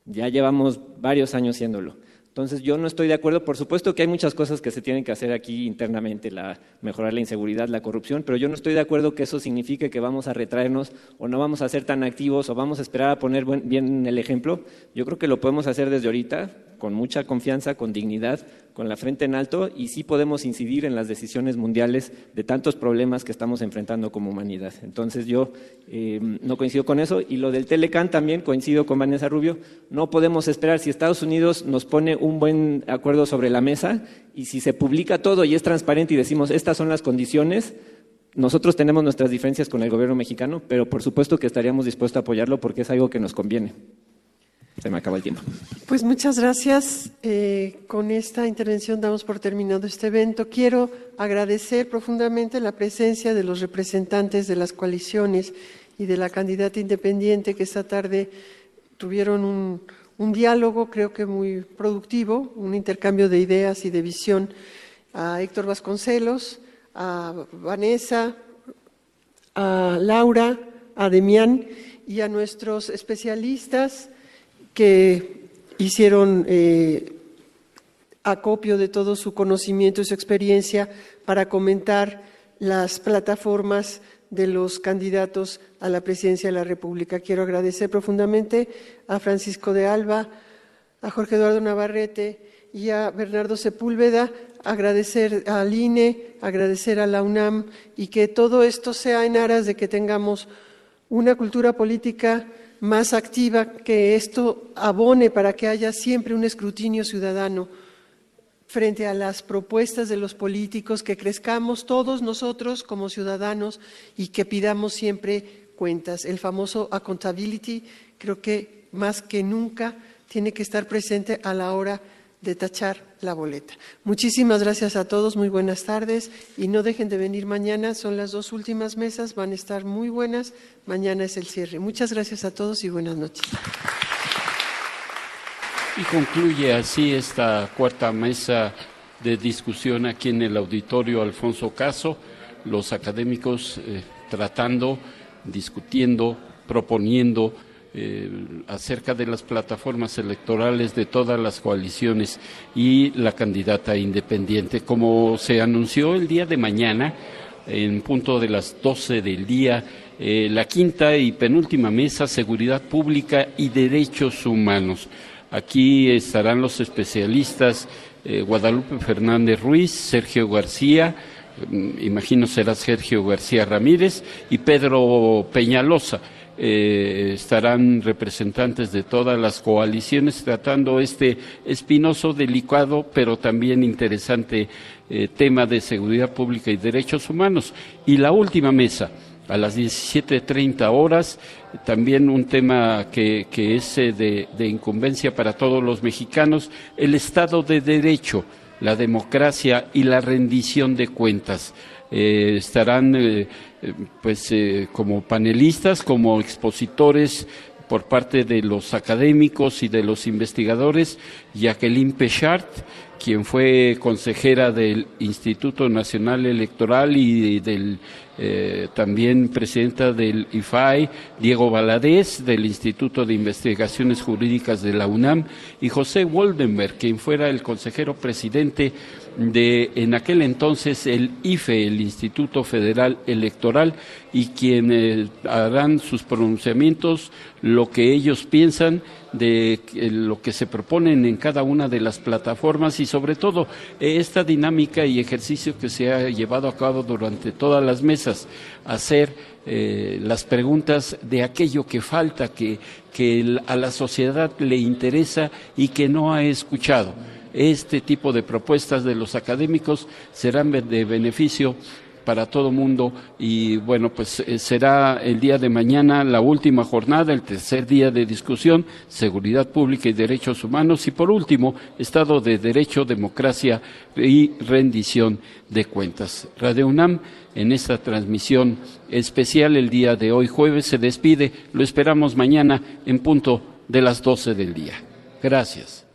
Ya llevamos varios años siéndolo. Entonces yo no estoy de acuerdo, por supuesto que hay muchas cosas que se tienen que hacer aquí internamente, la, mejorar la inseguridad, la corrupción, pero yo no estoy de acuerdo que eso signifique que vamos a retraernos o no vamos a ser tan activos o vamos a esperar a poner bien el ejemplo. Yo creo que lo podemos hacer desde ahorita, con mucha confianza, con dignidad, con la frente en alto y sí podemos incidir en las decisiones mundiales de tantos problemas que estamos enfrentando como humanidad. Entonces yo eh, no coincido con eso y lo del Telecan también coincido con Vanessa Rubio. No podemos esperar si Estados Unidos nos pone un buen acuerdo sobre la mesa y si se publica todo y es transparente y decimos estas son las condiciones, nosotros tenemos nuestras diferencias con el gobierno mexicano, pero por supuesto que estaríamos dispuestos a apoyarlo porque es algo que nos conviene. Se me acaba el tiempo. Pues muchas gracias. Eh, con esta intervención damos por terminado este evento. Quiero agradecer profundamente la presencia de los representantes de las coaliciones y de la candidata independiente que esta tarde tuvieron un, un diálogo, creo que muy productivo, un intercambio de ideas y de visión. A Héctor Vasconcelos, a Vanessa, a Laura, a Demián y a nuestros especialistas que hicieron eh, acopio de todo su conocimiento y su experiencia para comentar las plataformas de los candidatos a la presidencia de la República. Quiero agradecer profundamente a Francisco de Alba, a Jorge Eduardo Navarrete y a Bernardo Sepúlveda, agradecer al INE, agradecer a la UNAM y que todo esto sea en aras de que tengamos una cultura política más activa, que esto abone para que haya siempre un escrutinio ciudadano frente a las propuestas de los políticos, que crezcamos todos nosotros como ciudadanos y que pidamos siempre cuentas. El famoso accountability creo que más que nunca tiene que estar presente a la hora de tachar la boleta. Muchísimas gracias a todos, muy buenas tardes y no dejen de venir mañana, son las dos últimas mesas, van a estar muy buenas, mañana es el cierre. Muchas gracias a todos y buenas noches. Y concluye así esta cuarta mesa de discusión aquí en el auditorio Alfonso Caso, los académicos eh, tratando, discutiendo, proponiendo, eh, acerca de las plataformas electorales de todas las coaliciones y la candidata independiente. Como se anunció el día de mañana, en punto de las 12 del día, eh, la quinta y penúltima mesa, Seguridad Pública y Derechos Humanos. Aquí estarán los especialistas eh, Guadalupe Fernández Ruiz, Sergio García, mm, imagino será Sergio García Ramírez y Pedro Peñalosa. Eh, estarán representantes de todas las coaliciones tratando este espinoso, delicado, pero también interesante eh, tema de seguridad pública y derechos humanos. Y la última mesa, a las 17.30 horas, también un tema que, es eh, de, incumbencia para todos los mexicanos, el Estado de Derecho, la democracia y la rendición de cuentas. Estarán eh, pues eh, como panelistas, como expositores por parte de los académicos y de los investigadores, Jacqueline Pechart, quien fue consejera del Instituto Nacional Electoral y del eh, también presidenta del IFAI, Diego Valadez, del Instituto de Investigaciones Jurídicas de la UNAM, y José Woldenberg, quien fuera el consejero presidente de en aquel entonces el IFE, el Instituto Federal Electoral, y quienes harán sus pronunciamientos, lo que ellos piensan de lo que se proponen en cada una de las plataformas y sobre todo esta dinámica y ejercicio que se ha llevado a cabo durante todas las mesas, hacer eh, las preguntas de aquello que falta, que, que a la sociedad le interesa y que no ha escuchado este tipo de propuestas de los académicos serán de beneficio para todo mundo y bueno, pues eh, será el día de mañana la última jornada, el tercer día de discusión, seguridad pública y derechos humanos y por último, Estado de Derecho, democracia y rendición de cuentas. Radio UNAM en esta transmisión especial el día de hoy jueves se despide, lo esperamos mañana en punto de las 12 del día. Gracias.